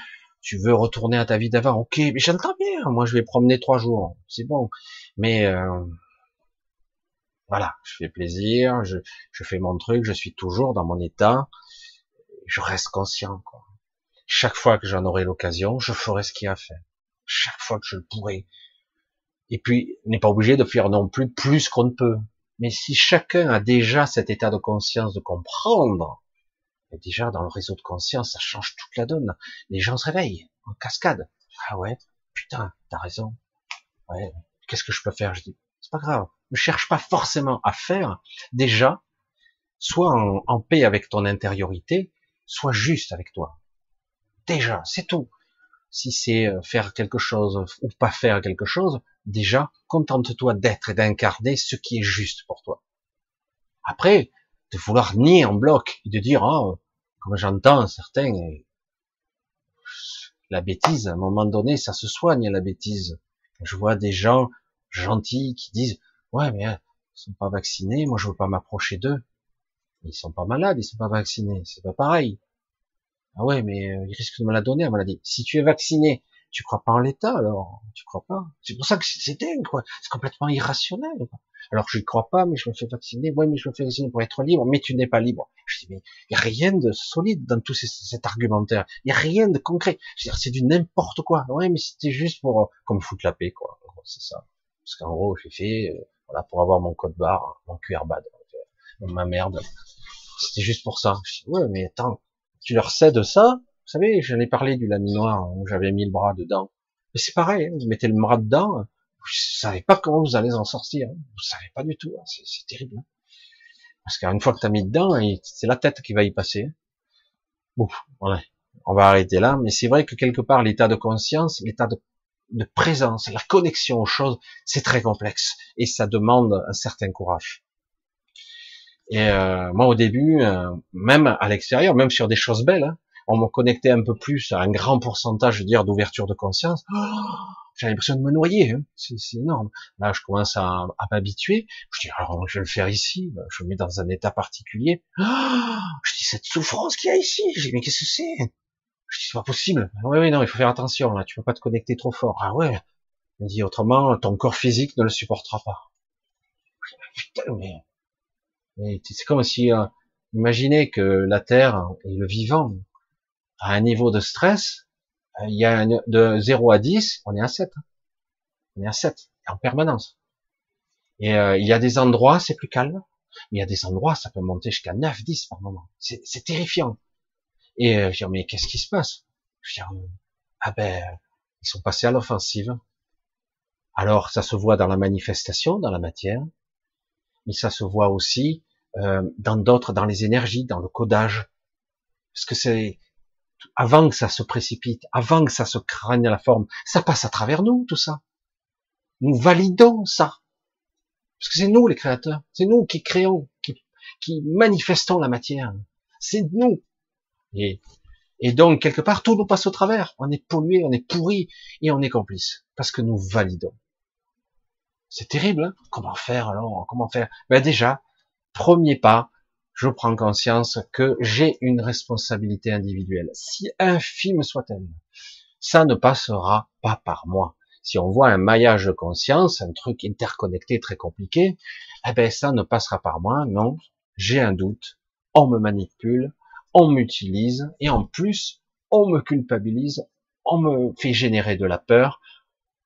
tu veux retourner à ta vie d'avant. Ok, mais j'entends bien. Moi, je vais promener trois jours, c'est bon. Mais euh, voilà, je fais plaisir, je, fais mon truc, je suis toujours dans mon état. Je reste conscient. Quoi. Chaque fois que j'en aurai l'occasion, je ferai ce qu'il y a à faire. Chaque fois que je le pourrai. Et puis, n'est pas obligé de faire non plus plus qu'on ne peut. Mais si chacun a déjà cet état de conscience de comprendre, déjà dans le réseau de conscience, ça change toute la donne. Les gens se réveillent en cascade. Ah ouais, putain, t'as raison. Ouais, qu'est-ce que je peux faire? Je dis, c'est pas grave. Ne cherche pas forcément à faire. Déjà, sois en, en paix avec ton intériorité, sois juste avec toi. Déjà, c'est tout. Si c'est euh, faire quelque chose ou pas faire quelque chose, déjà, contente-toi d'être et d'incarner ce qui est juste pour toi. Après, de vouloir nier en bloc et de dire, oh, comme j'entends certains, la bêtise, à un moment donné, ça se soigne la bêtise. Je vois des gens, gentils qui disent ouais mais euh, ils sont pas vaccinés, moi je veux pas m'approcher d'eux. Ils sont pas malades, ils sont pas vaccinés, c'est pas pareil. Ah ouais, mais euh, ils risquent de me la donner, elle dit. Si tu es vacciné, tu crois pas en l'État alors? Tu crois pas? C'est pour ça que c'est dingue, quoi. C'est complètement irrationnel. Quoi. Alors je ne crois pas, mais je me fais vacciner. Ouais, mais je me fais vacciner pour être libre. Mais tu n'es pas libre. Je dis mais il y a rien de solide dans tout cet argumentaire. Il y a rien de concret. C'est du n'importe quoi. Ouais, mais c'était juste pour euh, comme foutre la paix, quoi. C'est ça. Parce qu'en gros, j'ai fait euh, voilà pour avoir mon code barre, mon QR bad, ma merde. C'était juste pour ça. Je dis, ouais, mais attends, tu leur cèdes ça vous savez, j'en ai parlé du laminoir où j'avais mis le bras dedans. Mais c'est pareil, hein, vous mettez le bras dedans, vous savez pas comment vous allez en sortir. Hein. Vous savez pas du tout. Hein. C'est terrible. Parce qu'une fois que tu as mis dedans, c'est la tête qui va y passer. Bon, on va arrêter là. Mais c'est vrai que quelque part, l'état de conscience, l'état de, de, présence, la connexion aux choses, c'est très complexe et ça demande un certain courage. Et euh, moi, au début, euh, même à l'extérieur, même sur des choses belles, hein, on me connectait un peu plus à un grand pourcentage, je veux dire, d'ouverture de conscience, oh, j'ai l'impression de me noyer, hein. c'est énorme. Là, je commence à, m'habituer. Je dis, alors, je vais le faire ici. Je me mets dans un état particulier. Oh, je dis, cette souffrance qu'il y a ici. Je dis, mais qu'est-ce que c'est? Je dis, c'est pas possible. Oui, oui, non, il faut faire attention. Là, tu peux pas te connecter trop fort. Ah ouais. Il dit, autrement, ton corps physique ne le supportera pas. Putain, mais, mais c'est comme si, euh, imaginez que la Terre et le vivant à un niveau de stress, euh, il y a de 0 à 10, on est à 7. On est à 7, en permanence. Et euh, il y a des endroits, c'est plus calme, mais il y a des endroits, ça peut monter jusqu'à 9, 10 par moment. C'est terrifiant. Et euh, je dis, mais qu'est-ce qui se passe? Je dis, ah ben, ils sont passés à l'offensive. Alors, ça se voit dans la manifestation, dans la matière, mais ça se voit aussi euh, dans d'autres, dans les énergies, dans le codage. Parce que c'est avant que ça se précipite, avant que ça se craigne la forme, ça passe à travers nous, tout ça. Nous validons ça. Parce que c'est nous les créateurs, c'est nous qui créons, qui, qui manifestons la matière. C'est nous. Et, et donc, quelque part, tout nous passe au travers. On est pollué, on est pourri, et on est complice. Parce que nous validons. C'est terrible, hein Comment faire alors? Comment faire? Ben déjà, premier pas, je prends conscience que j'ai une responsabilité individuelle, si infime soit-elle. Ça ne passera pas par moi. Si on voit un maillage de conscience, un truc interconnecté très compliqué, eh ben ça ne passera par moi. Non, j'ai un doute, on me manipule, on m'utilise et en plus on me culpabilise, on me fait générer de la peur,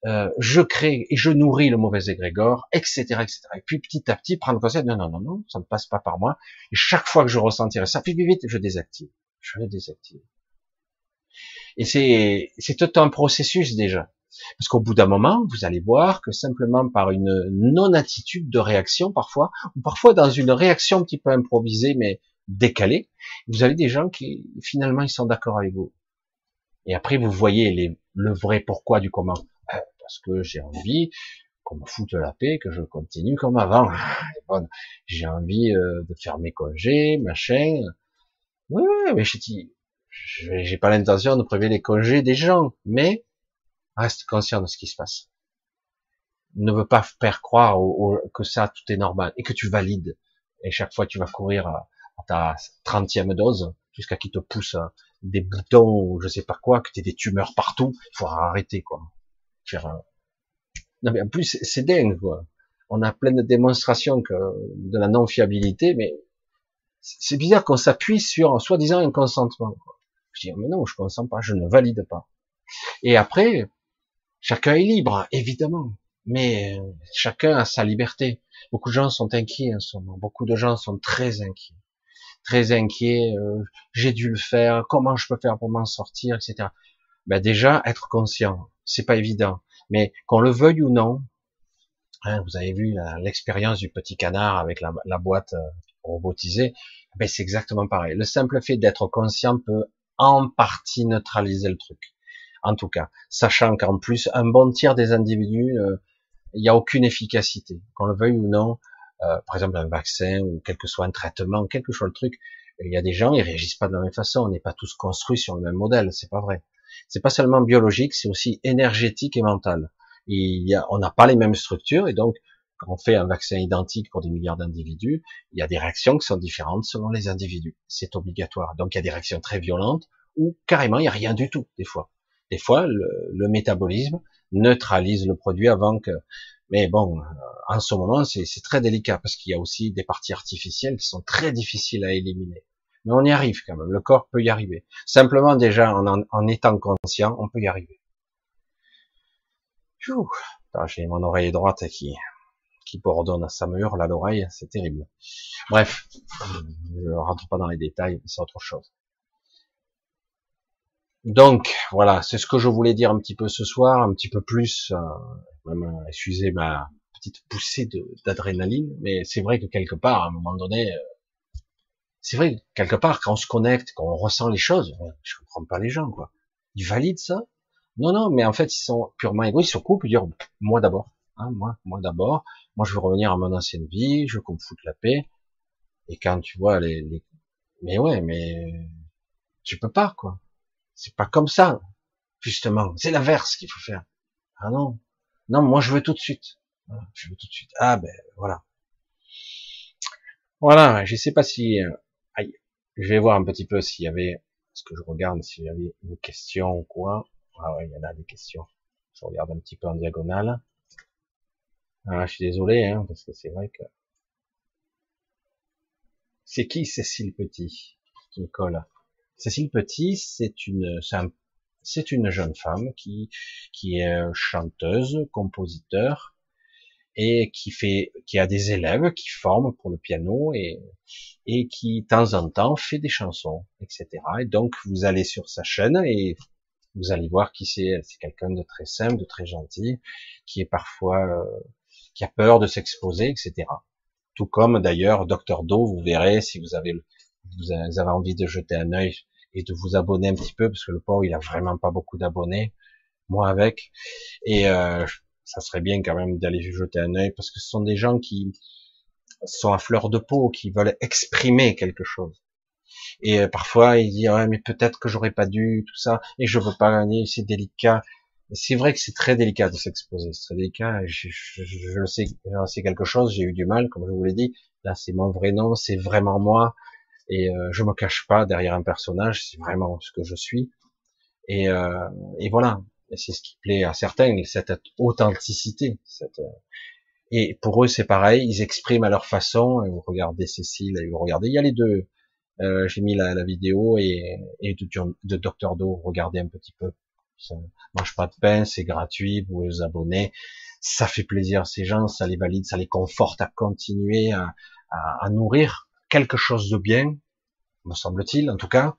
euh, je crée et je nourris le mauvais égrégore, etc., etc. Et puis petit à petit, prendre conscience, non, non, non, non, ça ne passe pas par moi. Et chaque fois que je ressentirai ça, puis vite, je désactive. Je désactive. Et c'est, tout un processus déjà. Parce qu'au bout d'un moment, vous allez voir que simplement par une non-attitude de réaction parfois, ou parfois dans une réaction un petit peu improvisée mais décalée, vous avez des gens qui finalement ils sont d'accord avec vous. Et après vous voyez le vrai pourquoi du comment parce que j'ai envie qu'on me foute la paix, que je continue comme avant. J'ai envie euh, de faire mes congés, machin. Oui, mais je dis, j'ai pas l'intention de prélever les congés des gens, mais reste conscient de ce qui se passe. Ne veux pas faire croire que ça, tout est normal et que tu valides. Et chaque fois, tu vas courir à, ta trentième dose jusqu'à qui te pousse des boutons ou je sais pas quoi, que tu des tumeurs partout. Il faut arrêter, quoi. Non mais en plus c'est dingue quoi. On a plein de démonstrations que de la non fiabilité, mais c'est bizarre qu'on s'appuie sur soi-disant un consentement. Je dis mais non, je consens pas, je ne valide pas. Et après, chacun est libre, évidemment, mais chacun a sa liberté. Beaucoup de gens sont inquiets en ce moment. Beaucoup de gens sont très inquiets, très inquiets. Euh, j'ai dû le faire. Comment je peux faire pour m'en sortir, etc. Ben déjà être conscient c'est pas évident. Mais qu'on le veuille ou non, hein, vous avez vu l'expérience du petit canard avec la, boîte euh, robotisée, ben c'est exactement pareil. Le simple fait d'être conscient peut en partie neutraliser le truc. En tout cas, sachant qu'en plus, un bon tiers des individus, euh, il n'y a aucune efficacité. Qu'on le veuille ou non, euh, par exemple un vaccin ou quel que soit un traitement, quel que soit le truc, il y a des gens, ils réagissent pas de la même façon. On n'est pas tous construits sur le même modèle, c'est pas vrai. C'est pas seulement biologique, c'est aussi énergétique et mental. il y a, on n'a pas les mêmes structures et donc quand on fait un vaccin identique pour des milliards d'individus, il y a des réactions qui sont différentes selon les individus. C'est obligatoire. Donc il y a des réactions très violentes ou carrément il n'y a rien du tout des fois. Des fois le, le métabolisme neutralise le produit avant que. Mais bon, euh, en ce moment c'est très délicat parce qu'il y a aussi des parties artificielles qui sont très difficiles à éliminer. Mais on y arrive quand même. Le corps peut y arriver. Simplement déjà en, en étant conscient, on peut y arriver. J'ai mon oreille droite qui qui bourdonne, ça me hurle à l'oreille, c'est terrible. Bref, je rentre pas dans les détails, c'est autre chose. Donc voilà, c'est ce que je voulais dire un petit peu ce soir, un petit peu plus, euh, même, euh, excusez ma petite poussée d'adrénaline, mais c'est vrai que quelque part, à un moment donné, euh, c'est vrai que quelque part, quand on se connecte, quand on ressent les choses, je comprends pas les gens, quoi. Ils valident ça? Non, non, mais en fait, ils sont purement égoïstes, ils se coupent, ils disent, moi d'abord, hein, moi, moi d'abord, moi, je veux revenir à mon ancienne vie, je veux qu'on me la paix. Et quand tu vois les, les... mais ouais, mais tu peux pas, quoi. C'est pas comme ça, justement. C'est l'inverse qu'il faut faire. Ah non, non, moi je veux tout de suite. Je veux tout de suite. Ah ben voilà. Voilà, je sais pas si, euh, je vais voir un petit peu s'il y avait, ce que je regarde, s'il y avait une question ou quoi. Ah ouais, il y en a des questions. Je regarde un petit peu en diagonale. Ah, je suis désolé, hein, parce que c'est vrai que... C'est qui Cécile Petit qui colle? Cécile Petit, c'est une, c'est une jeune femme qui, qui est chanteuse, compositeur, et qui fait, qui a des élèves qui forment pour le piano et, et qui, de temps en temps, fait des chansons, etc. Et donc, vous allez sur sa chaîne et vous allez voir qui c'est. C'est quelqu'un de très simple, de très gentil, qui est parfois euh, qui a peur de s'exposer, etc. Tout comme d'ailleurs Docteur Do, vous verrez si vous avez vous avez envie de jeter un œil et de vous abonner un petit peu parce que le pauvre il a vraiment pas beaucoup d'abonnés, moi avec, et euh, ça serait bien quand même d'aller jeter un œil parce que ce sont des gens qui sont à fleur de peau, qui veulent exprimer quelque chose. Et euh, parfois ils disent ouais, mais peut-être que j'aurais pas dû tout ça et je veux pas gagner, c'est délicat c'est vrai que c'est très délicat de s'exposer, c'est très délicat. Je, je, je, le sais, j'en sais quelque chose. J'ai eu du mal, comme je vous l'ai dit. Là, c'est mon vrai nom, c'est vraiment moi, et euh, je me cache pas derrière un personnage. C'est vraiment ce que je suis. Et, euh, et voilà. C'est ce qui plaît à certains, cette authenticité. Cette, euh, et pour eux, c'est pareil. Ils expriment à leur façon. Et vous regardez Cécile, et vous regardez. Il y a les deux. Euh, J'ai mis la, la, vidéo et, et de, de Dr. Do. Regardez un petit peu ça mange pas de pain, c'est gratuit, vous vous abonnez, ça fait plaisir à ces gens, ça les valide, ça les conforte à continuer à, à, nourrir quelque chose de bien, me semble-t-il en tout cas.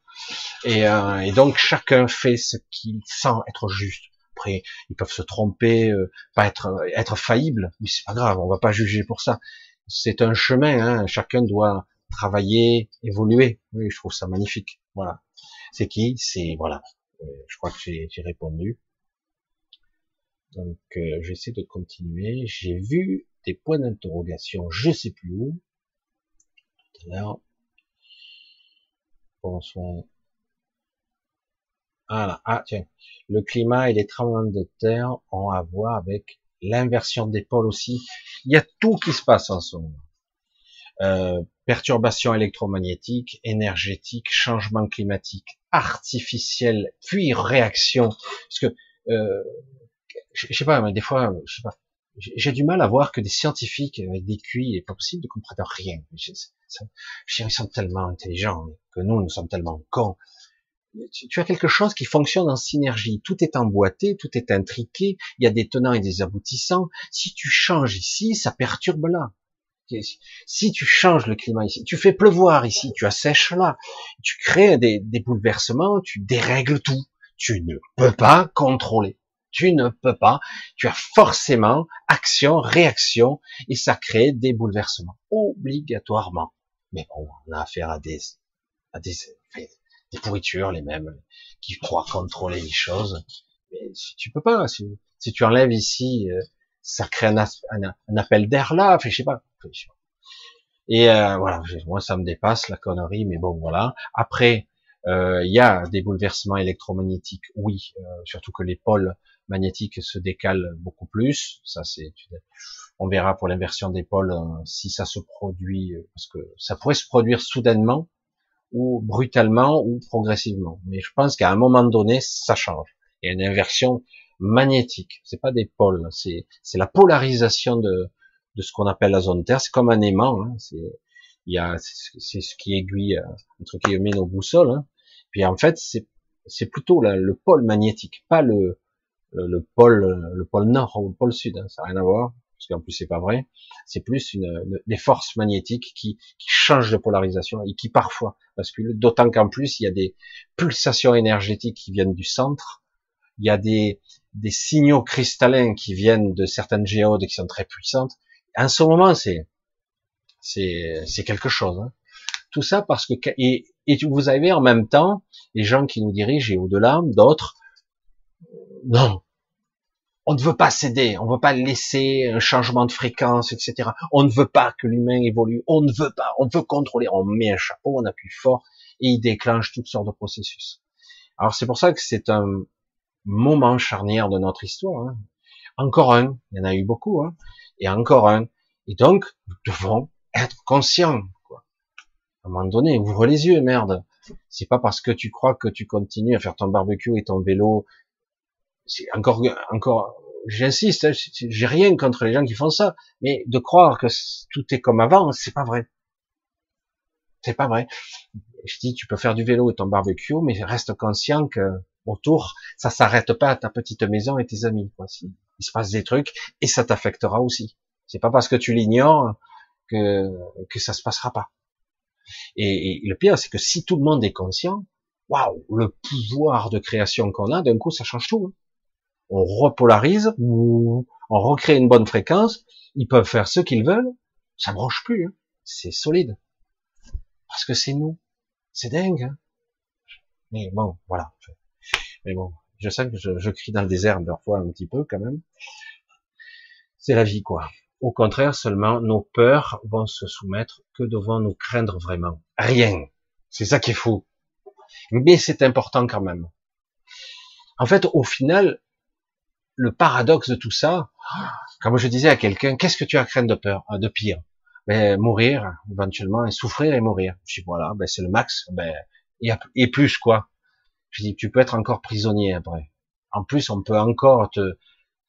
Et, euh, et, donc chacun fait ce qu'il sent être juste. Après, ils peuvent se tromper, euh, pas être être faillible, mais c'est pas grave, on va pas juger pour ça. C'est un chemin, hein, chacun doit travailler, évoluer. Oui, je trouve ça magnifique. Voilà. C'est qui? C'est voilà, euh, je crois que j'ai répondu. Donc, euh, j'essaie de continuer. J'ai vu des points d'interrogation, je sais plus où. Tout Bonsoir. Ah, tiens. Le climat et les tremblements de terre ont à voir avec l'inversion des pôles aussi. Il y a tout qui se passe en ce moment. Euh, perturbations électromagnétiques, énergétiques, changement climatique artificiel, puis réaction. Parce que, euh, je, sais pas, mais des fois, je sais pas, j'ai du mal à voir que des scientifiques avec des QI, et pas possible de comprendre rien. Je, ils sont tellement intelligents que nous, nous sommes tellement cons. Tu, as quelque chose qui fonctionne en synergie. Tout est emboîté, tout est intriqué. Il y a des tenants et des aboutissants. Si tu changes ici, ça perturbe là. Si tu changes le climat ici, tu fais pleuvoir ici, tu assèches là, tu crées des, bouleversements, tu dérègles tout. Tu ne peux pas contrôler. Tu ne peux pas. Tu as forcément action, réaction, et ça crée des bouleversements obligatoirement. Mais bon, on a affaire à des, à des, des pourritures, les mêmes, qui croient contrôler les choses. Mais si tu peux pas, si, tu enlèves ici euh, ça crée un, appel d'air là, enfin, je sais pas. Et euh, voilà, moi ça me dépasse la connerie, mais bon voilà. Après, euh, il y a des bouleversements électromagnétiques, oui, euh, surtout que les pôles magnétique se décale beaucoup plus. Ça, c'est, on verra pour l'inversion des pôles euh, si ça se produit, euh, parce que ça pourrait se produire soudainement ou brutalement ou progressivement. Mais je pense qu'à un moment donné, ça change. Il y a une inversion magnétique. C'est pas des pôles, c'est c'est la polarisation de de ce qu'on appelle la zone Terre. C'est comme un aimant. Hein. C'est il y a c'est ce qui aiguille euh, entre guillemets nos boussoles. Hein. Puis en fait, c'est c'est plutôt le pôle magnétique, pas le, le, pôle le pôle nord ou le pôle sud. Hein. Ça n'a rien à voir parce qu'en plus c'est pas vrai. C'est plus une, des forces magnétiques qui, qui changent de polarisation et qui parfois basculent. D'autant qu'en plus il y a des pulsations énergétiques qui viennent du centre. Il y a des, des signaux cristallins qui viennent de certaines géodes qui sont très puissantes. En ce moment, c'est c'est c'est quelque chose. Hein. Tout ça parce que et, et vous avez en même temps les gens qui nous dirigent et au-delà d'autres. Non, on ne veut pas céder, on ne veut pas laisser un changement de fréquence, etc. On ne veut pas que l'humain évolue, on ne veut pas, on veut contrôler, on met un chapeau, on appuie fort et il déclenche toutes sortes de processus. Alors c'est pour ça que c'est un moment charnière de notre histoire. Hein. Encore un, il y en a eu beaucoup, hein, et encore un. Et donc, nous devons être conscients. Quoi. À un moment donné, ouvre les yeux, merde. C'est pas parce que tu crois que tu continues à faire ton barbecue et ton vélo. Encore, encore, j'insiste, hein, j'ai rien contre les gens qui font ça, mais de croire que tout est comme avant, c'est pas vrai. C'est pas vrai. Je dis, tu peux faire du vélo et ton barbecue, mais reste conscient que autour, ça s'arrête pas à ta petite maison et tes amis. Quoi. Il se passe des trucs et ça t'affectera aussi. C'est pas parce que tu l'ignores que que ça se passera pas. Et, le pire, c'est que si tout le monde est conscient, waouh, le pouvoir de création qu'on a, d'un coup, ça change tout. Hein. On repolarise, on recrée une bonne fréquence. Ils peuvent faire ce qu'ils veulent, ça branche plus. Hein. C'est solide parce que c'est nous. C'est dingue. Hein. Mais bon, voilà. Mais bon, je sais que je, crie dans le désert parfois un petit peu quand même. C'est la vie, quoi. Au contraire, seulement nos peurs vont se soumettre. Que devons-nous craindre vraiment? Rien. C'est ça qui est fou. Mais c'est important quand même. En fait, au final, le paradoxe de tout ça, comme je disais à quelqu'un, qu'est-ce que tu as craindre de peur, de pire? Ben, Mourir, éventuellement, et souffrir et mourir. Je dis, voilà, ben, c'est le max. Ben, et plus quoi je dis, tu peux être encore prisonnier après. En plus, on peut encore te,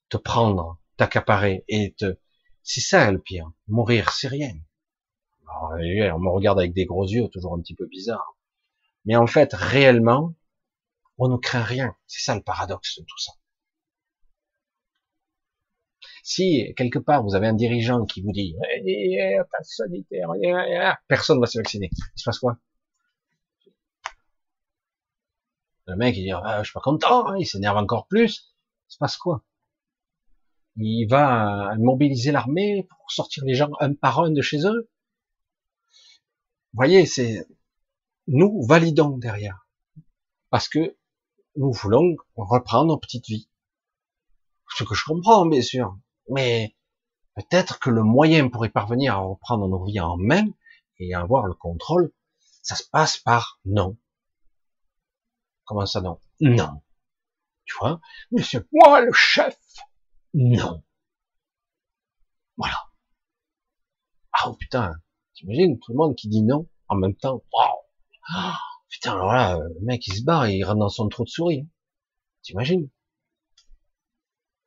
te prendre, t'accaparer et te, c'est ça le pire. Mourir, c'est rien. on me regarde avec des gros yeux, toujours un petit peu bizarre. Mais en fait, réellement, on ne craint rien. C'est ça le paradoxe de tout ça. Si quelque part vous avez un dirigeant qui vous dit eh, eh, eh, personne va se vacciner, il se passe quoi? Le mec, il dit, ah, je suis pas content, hein, il s'énerve encore plus. Il se passe quoi? Il va mobiliser l'armée pour sortir les gens un par un de chez eux? Vous voyez, c'est nous validons derrière, parce que nous voulons reprendre nos petites vies. Ce que je comprends, bien sûr, mais peut-être que le moyen pour y parvenir à reprendre nos vies en main et avoir le contrôle, ça se passe par non. Comment ça non? Non. Tu vois? Monsieur, moi le chef Non. Voilà. Ah oh, putain, t'imagines tout le monde qui dit non en même temps. Waouh Putain, alors là, le mec il se barre et il rentre dans son trou de souris. T'imagines?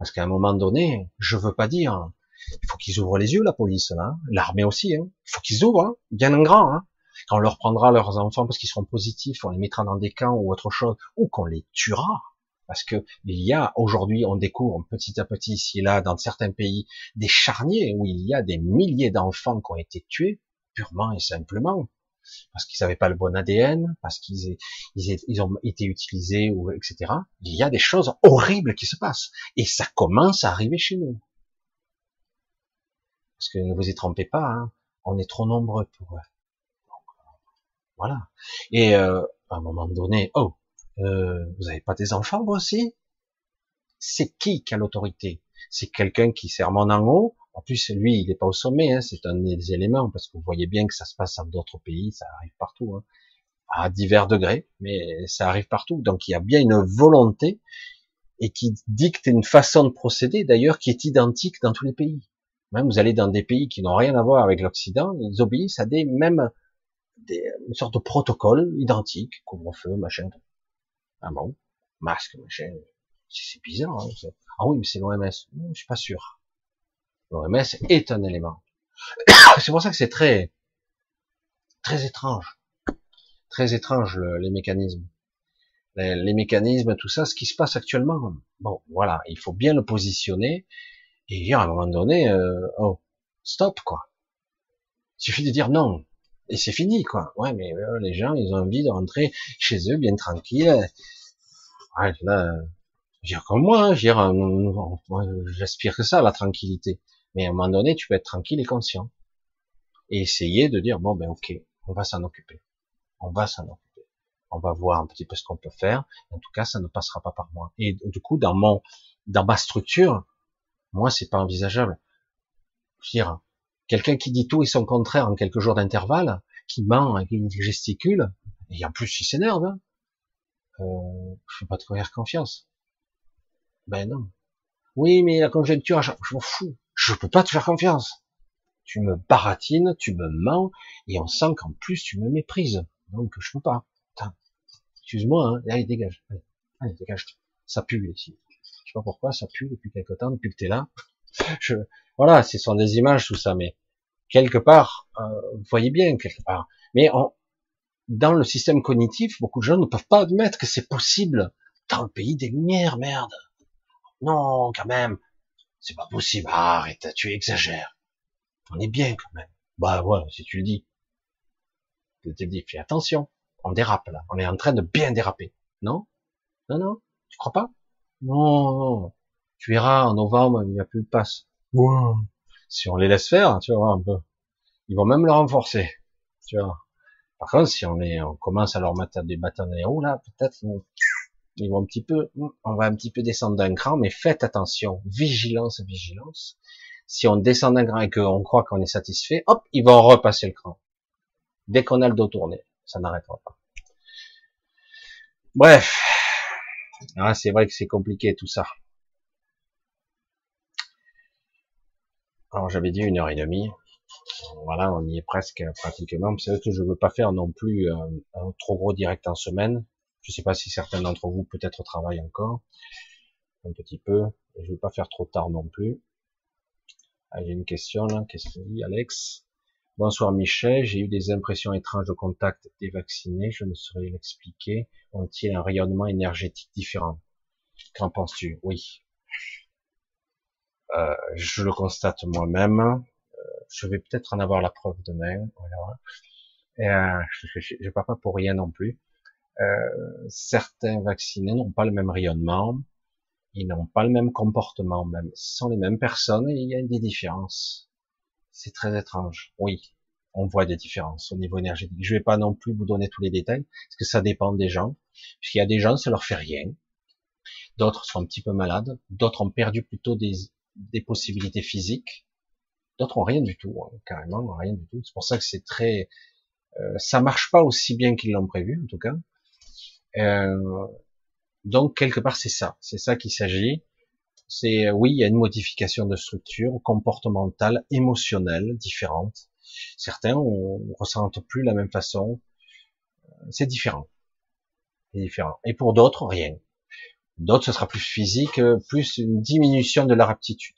Parce qu'à un moment donné, je veux pas dire, il faut qu'ils ouvrent les yeux, la police, là, l'armée aussi, hein. il faut qu'ils ouvrent, hein. bien en grand. Hein quand on leur prendra leurs enfants parce qu'ils seront positifs, on les mettra dans des camps ou autre chose, ou qu'on les tuera. Parce que il y a aujourd'hui, on découvre petit à petit ici et là, dans certains pays, des charniers où il y a des milliers d'enfants qui ont été tués purement et simplement parce qu'ils n'avaient pas le bon ADN, parce qu'ils ils, ont été utilisés ou etc. Il y a des choses horribles qui se passent et ça commence à arriver chez nous. Parce que ne vous y trompez pas, hein, on est trop nombreux pour voilà. Et euh, à un moment donné, oh, euh, vous n'avez pas des enfants vous aussi? C'est qui qui a l'autorité? C'est quelqu'un qui sermonne en haut. En plus, lui, il n'est pas au sommet. Hein, c'est un des éléments parce que vous voyez bien que ça se passe dans d'autres pays, ça arrive partout, hein, à divers degrés, mais ça arrive partout. Donc il y a bien une volonté. et qui dicte une façon de procéder d'ailleurs qui est identique dans tous les pays. Même vous allez dans des pays qui n'ont rien à voir avec l'Occident, ils obéissent à des mêmes des, une sorte de protocole identique, couvre-feu, machin. Ah bon, masque, machin. C'est bizarre. Hein, ah oui, mais c'est l'OMS. Je suis pas sûr. L'OMS est un élément. c'est pour ça que c'est très très étrange, très étrange les mécanismes les, mécanismes, tout ça, ce qui se passe actuellement. Bon, voilà, il faut bien le positionner et dire à un moment donné, euh, oh, stop, quoi. Il suffit de dire non. Et c'est fini, quoi. Ouais, mais euh, les gens, ils ont envie de rentrer chez eux bien tranquille. Ouais, là, dire comme moi, je euh, j'aspire que ça, la tranquillité. Mais à un moment donné, tu peux être tranquille et conscient. Et essayer de dire, bon, ben, ok, on va s'en occuper. On va s'en occuper on va voir un petit peu ce qu'on peut faire. En tout cas, ça ne passera pas par moi. Et du coup, dans mon, dans ma structure, moi, c'est pas envisageable. Je dire, quelqu'un qui dit tout et son contraire en quelques jours d'intervalle, qui ment, qui gesticule, et en plus, il s'énerve, hein. euh, je ne pas te faire confiance. Ben non. Oui, mais la conjoncture, je, m'en fous. Je peux pas te faire confiance. Tu me baratines, tu me mens, et on sent qu'en plus tu me méprises. Donc je peux pas excuse-moi, hein, allez, dégage, allez, dégage, ça pue ici. Je sais pas pourquoi, ça pue depuis quelque temps, depuis que t'es là. Voilà, ce sont des images, tout ça, mais quelque part, euh, vous voyez bien, quelque part. Mais dans le système cognitif, beaucoup de gens ne peuvent pas admettre que c'est possible dans le pays des lumières, merde. Non, quand même, c'est pas possible. arrête, tu exagères. On est bien quand même. Bah ouais, si tu le dis. Je te dis, fais attention on dérape là. On est en train de bien déraper. Non? Non, non? Tu crois pas? Non, non. Tu verras, en novembre, il n'y a plus de passe. Si on les laisse faire, tu vois, un peu. Ils vont même le renforcer. Tu vois. Par contre, si on est, on commence à leur mettre des bâtons haut, là, peut-être, un petit peu, on va un petit peu descendre d'un cran, mais faites attention. Vigilance, vigilance. Si on descend d'un cran et qu'on croit qu'on est satisfait, hop, ils vont repasser le cran. Dès qu'on a le dos tourné ça n'arrêtera pas. Bref, ah, c'est vrai que c'est compliqué tout ça. Alors j'avais dit une heure et demie. Voilà, on y est presque pratiquement. C'est vrai que je veux pas faire non plus euh, un, trop gros direct en semaine. Je sais pas si certains d'entre vous peut-être travaillent encore un petit peu. Je veux pas faire trop tard non plus. Ah, j'ai une question là. Qu'est-ce qu'il dit Alex? Bonsoir Michel, j'ai eu des impressions étranges de contact des vaccinés, je ne saurais l'expliquer. Ont-ils un rayonnement énergétique différent? Qu'en penses-tu? Oui. Euh, je le constate moi-même. Euh, je vais peut-être en avoir la preuve demain. Voilà. Et, euh, je ne pas pour rien non plus. Euh, certains vaccinés n'ont pas le même rayonnement. Ils n'ont pas le même comportement même. Ce sont les mêmes personnes et il y a des différences. C'est très étrange. Oui, on voit des différences au niveau énergétique. Je vais pas non plus vous donner tous les détails, parce que ça dépend des gens. Puisqu'il y a des gens, ça leur fait rien. D'autres sont un petit peu malades. D'autres ont perdu plutôt des, des possibilités physiques. D'autres ont rien du tout, hein, carrément rien du tout. C'est pour ça que c'est très, euh, ça marche pas aussi bien qu'ils l'ont prévu, en tout cas. Euh, donc quelque part c'est ça, c'est ça qu'il s'agit c'est oui, il y a une modification de structure comportementale, émotionnelle différente. Certains on, ressentent plus la même façon. C'est différent. C'est différent. Et pour d'autres, rien. D'autres, ce sera plus physique, plus une diminution de leur aptitude.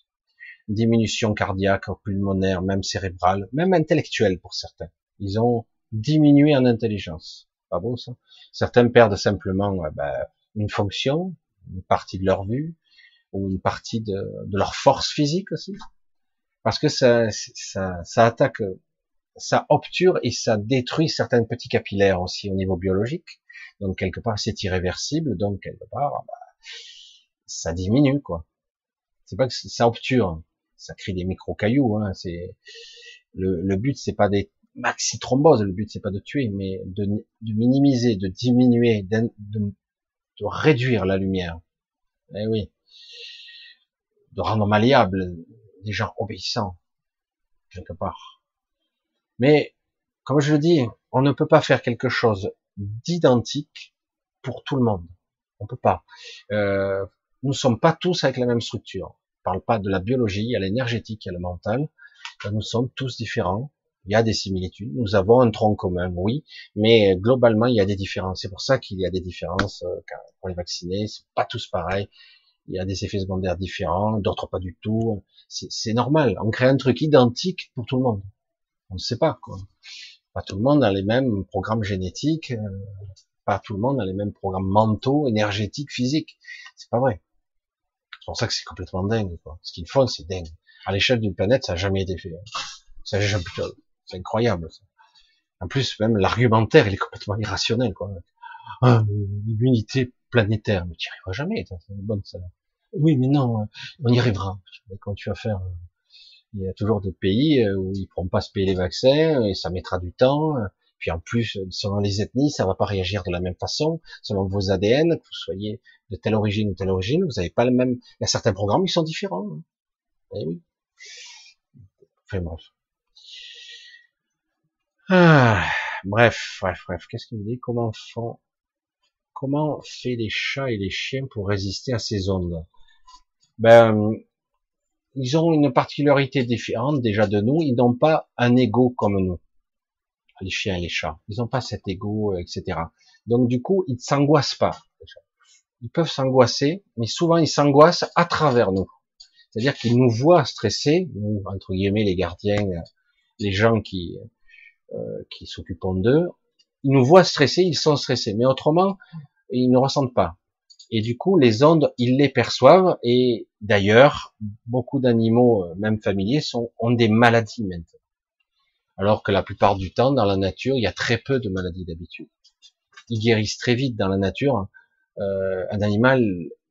Diminution cardiaque, pulmonaire, même cérébrale, même intellectuelle pour certains. Ils ont diminué en intelligence. Pas beau ça Certains perdent simplement euh, ben, une fonction, une partie de leur vue, ou une partie de, leur force physique aussi, parce que ça, ça, ça attaque, ça obture et ça détruit certains petits capillaires aussi au niveau biologique. Donc quelque part c'est irréversible, donc quelque part bah, ça diminue quoi. C'est pas que ça obture, ça crée des micro cailloux. Hein, c'est le, le but c'est pas maxi thromboses, le but c'est pas de tuer, mais de, de minimiser, de diminuer, de, réduire la lumière. Eh oui, de rendre malléable des gens obéissants, quelque part. Mais, comme je le dis, on ne peut pas faire quelque chose d'identique pour tout le monde. On peut pas. Euh, nous ne sommes pas tous avec la même structure. On parle pas de la biologie, a l'énergétique, il y a le mental. Nous sommes tous différents. Il y a des similitudes. Nous avons un tronc commun, oui, mais globalement, il y a des différences. C'est pour ça qu'il y a des différences euh, pour les vaccinés. C'est pas tous pareils. Il y a des effets secondaires différents, d'autres pas du tout. C'est normal. On crée un truc identique pour tout le monde. On ne sait pas, quoi. Pas tout le monde a les mêmes programmes génétiques. Euh, pas tout le monde a les mêmes programmes mentaux, énergétiques, physiques. C'est pas vrai. C'est pour ça que c'est complètement dingue, quoi. Ce qu'ils font, c'est dingue. À l'échelle d'une planète, ça n'a jamais été fait. Ça jamais c'est incroyable. Ça. En plus, même l'argumentaire, il est complètement irrationnel. Quoi. Ah, l'unité planétaire, mais tu n'y arriveras jamais. C'est bonne ça. Oui, mais non, on y arrivera. Quand tu vas faire, il y a toujours des pays où ils ne pourront pas se payer les vaccins et ça mettra du temps. Puis en plus, selon les ethnies, ça va pas réagir de la même façon. Selon vos ADN, que vous soyez de telle origine ou telle origine, vous n'avez pas le même. Il y a certains programmes qui sont différents. Eh oui. Enfin bref. Ah, bref, bref, bref. Qu'est-ce qu'il me dit? Comment font Comment fait les chats et les chiens pour résister à ces ondes? Ben, ils ont une particularité différente déjà de nous. Ils n'ont pas un ego comme nous, les chiens et les chats. Ils n'ont pas cet ego, euh, etc. Donc du coup, ils ne s'angoissent pas. Ils peuvent s'angoisser, mais souvent ils s'angoissent à travers nous. C'est-à-dire qu'ils nous voient stressés, entre guillemets, les gardiens, les gens qui, euh, qui s'occupent d'eux, ils nous voient stressés, ils sont stressés, mais autrement, ils ne ressentent pas. Et du coup, les ondes, ils les perçoivent, et d'ailleurs, beaucoup d'animaux, euh, même familiers, sont, ont des maladies maintenant. Alors que la plupart du temps, dans la nature, il y a très peu de maladies d'habitude. Ils guérissent très vite dans la nature. Euh, un animal,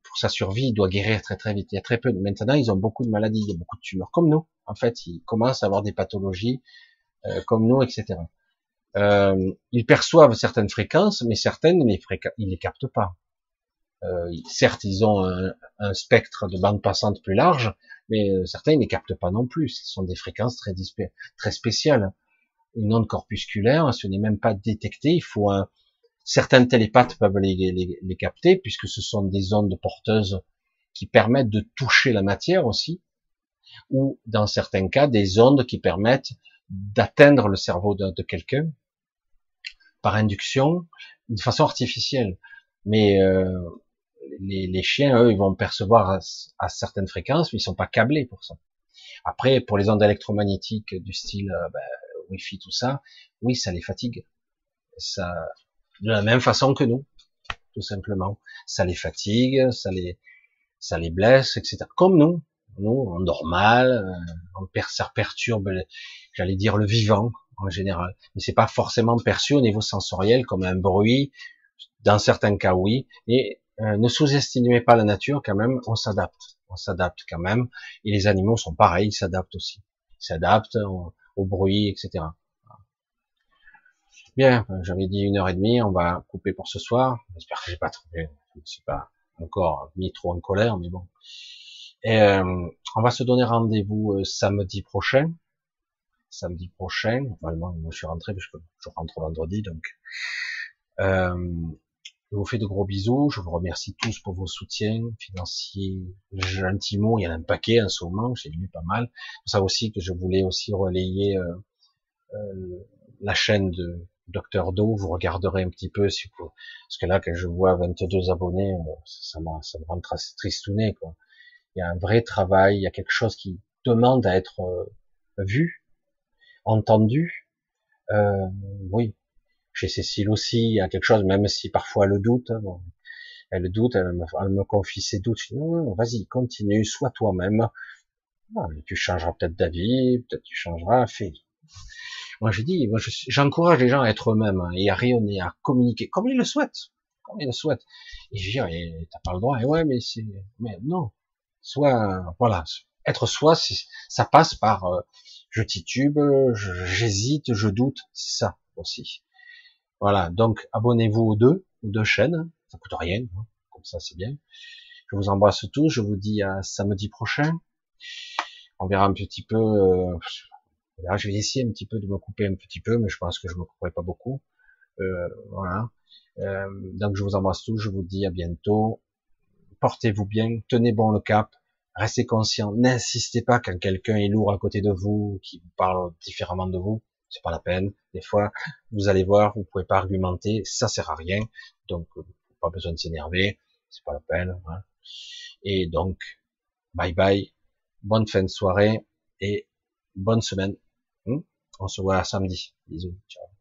pour sa survie, il doit guérir très très vite. Il y a très peu. Maintenant, ils ont beaucoup de maladies, il y a beaucoup de tumeurs, comme nous. En fait, ils commencent à avoir des pathologies euh, comme nous, etc. Euh, ils perçoivent certaines fréquences, mais certaines, ils les, les captent pas. Euh, certes, ils ont un, spectre de bande passante plus large, mais euh, certains, ils ne les captent pas non plus. Ce sont des fréquences très, très spéciales. Une onde corpusculaire, ce n'est même pas détecté. Il faut un, certains télépathes peuvent les, les, les, capter, puisque ce sont des ondes porteuses qui permettent de toucher la matière aussi, ou dans certains cas, des ondes qui permettent d'atteindre le cerveau de, quelqu'un par induction de façon artificielle. Mais euh, les, chiens, eux, ils vont percevoir à, certaines fréquences, mais ils sont pas câblés pour ça. Après, pour les ondes électromagnétiques du style euh, ben, Wi-Fi, tout ça, oui, ça les fatigue. Ça, de la même façon que nous, tout simplement. Ça les fatigue, ça les, ça les blesse, etc. Comme nous, nous, en normal, euh, on ça perturbe j'allais dire le vivant en général. Mais c'est pas forcément perçu au niveau sensoriel comme un bruit. Dans certains cas, oui. Et euh, ne sous-estimez pas la nature quand même. On s'adapte. On s'adapte quand même. Et les animaux sont pareils. Ils s'adaptent aussi. Ils s'adaptent au, bruit, etc. Bien. J'avais dit une heure et demie. On va couper pour ce soir. J'espère que j'ai pas trouvé. Je ne suis pas encore mis trop en colère, mais bon. Et, euh, on va se donner rendez-vous euh, samedi prochain samedi prochain. Normalement, moi, je suis rentré parce que je rentre vendredi, donc. Euh, je vous fais de gros bisous. Je vous remercie tous pour vos soutiens financiers, gentiment. Il y en a un paquet en ce moment. J'ai lu pas mal. C'est ça aussi que je voulais aussi relayer euh, euh, la chaîne de Docteur Do. Vous regarderez un petit peu si vous, parce que là, quand je vois 22 abonnés, ça, ça me rend tristouné. Quoi. Il y a un vrai travail. Il y a quelque chose qui demande à être vu entendu. Euh, oui, chez Cécile aussi, il y a quelque chose, même si parfois elle doute. Hein, elle doute, elle me, confie ses doutes. Dis, non, vas-y, continue, sois toi-même. Tu changeras peut-être d'avis, peut-être tu changeras, fais. Moi, je dis, moi, j'encourage les gens à être eux-mêmes hein, et à rayonner, à communiquer comme ils le souhaitent, comme ils le souhaitent. Et je dis, t'as pas le droit. Et ouais, mais c'est, mais non. Soit, voilà, être soi, ça passe par euh, je titube, j'hésite, je doute, c'est ça aussi. Voilà, donc abonnez-vous aux deux, aux deux chaînes, ça coûte rien, hein, comme ça c'est bien. Je vous embrasse tous, je vous dis à samedi prochain. On verra un petit peu, euh, je vais essayer un petit peu de me couper un petit peu, mais je pense que je me couperai pas beaucoup. Euh, voilà. Euh, donc je vous embrasse tous, je vous dis à bientôt portez-vous bien, tenez bon le cap, restez conscient, n'insistez pas quand quelqu'un est lourd à côté de vous, qui parle différemment de vous, c'est pas la peine. Des fois, vous allez voir, vous pouvez pas argumenter, ça sert à rien, donc euh, pas besoin de s'énerver, c'est pas la peine. Hein. Et donc, bye bye, bonne fin de soirée et bonne semaine. Hmm? On se voit samedi. Bisous, ciao.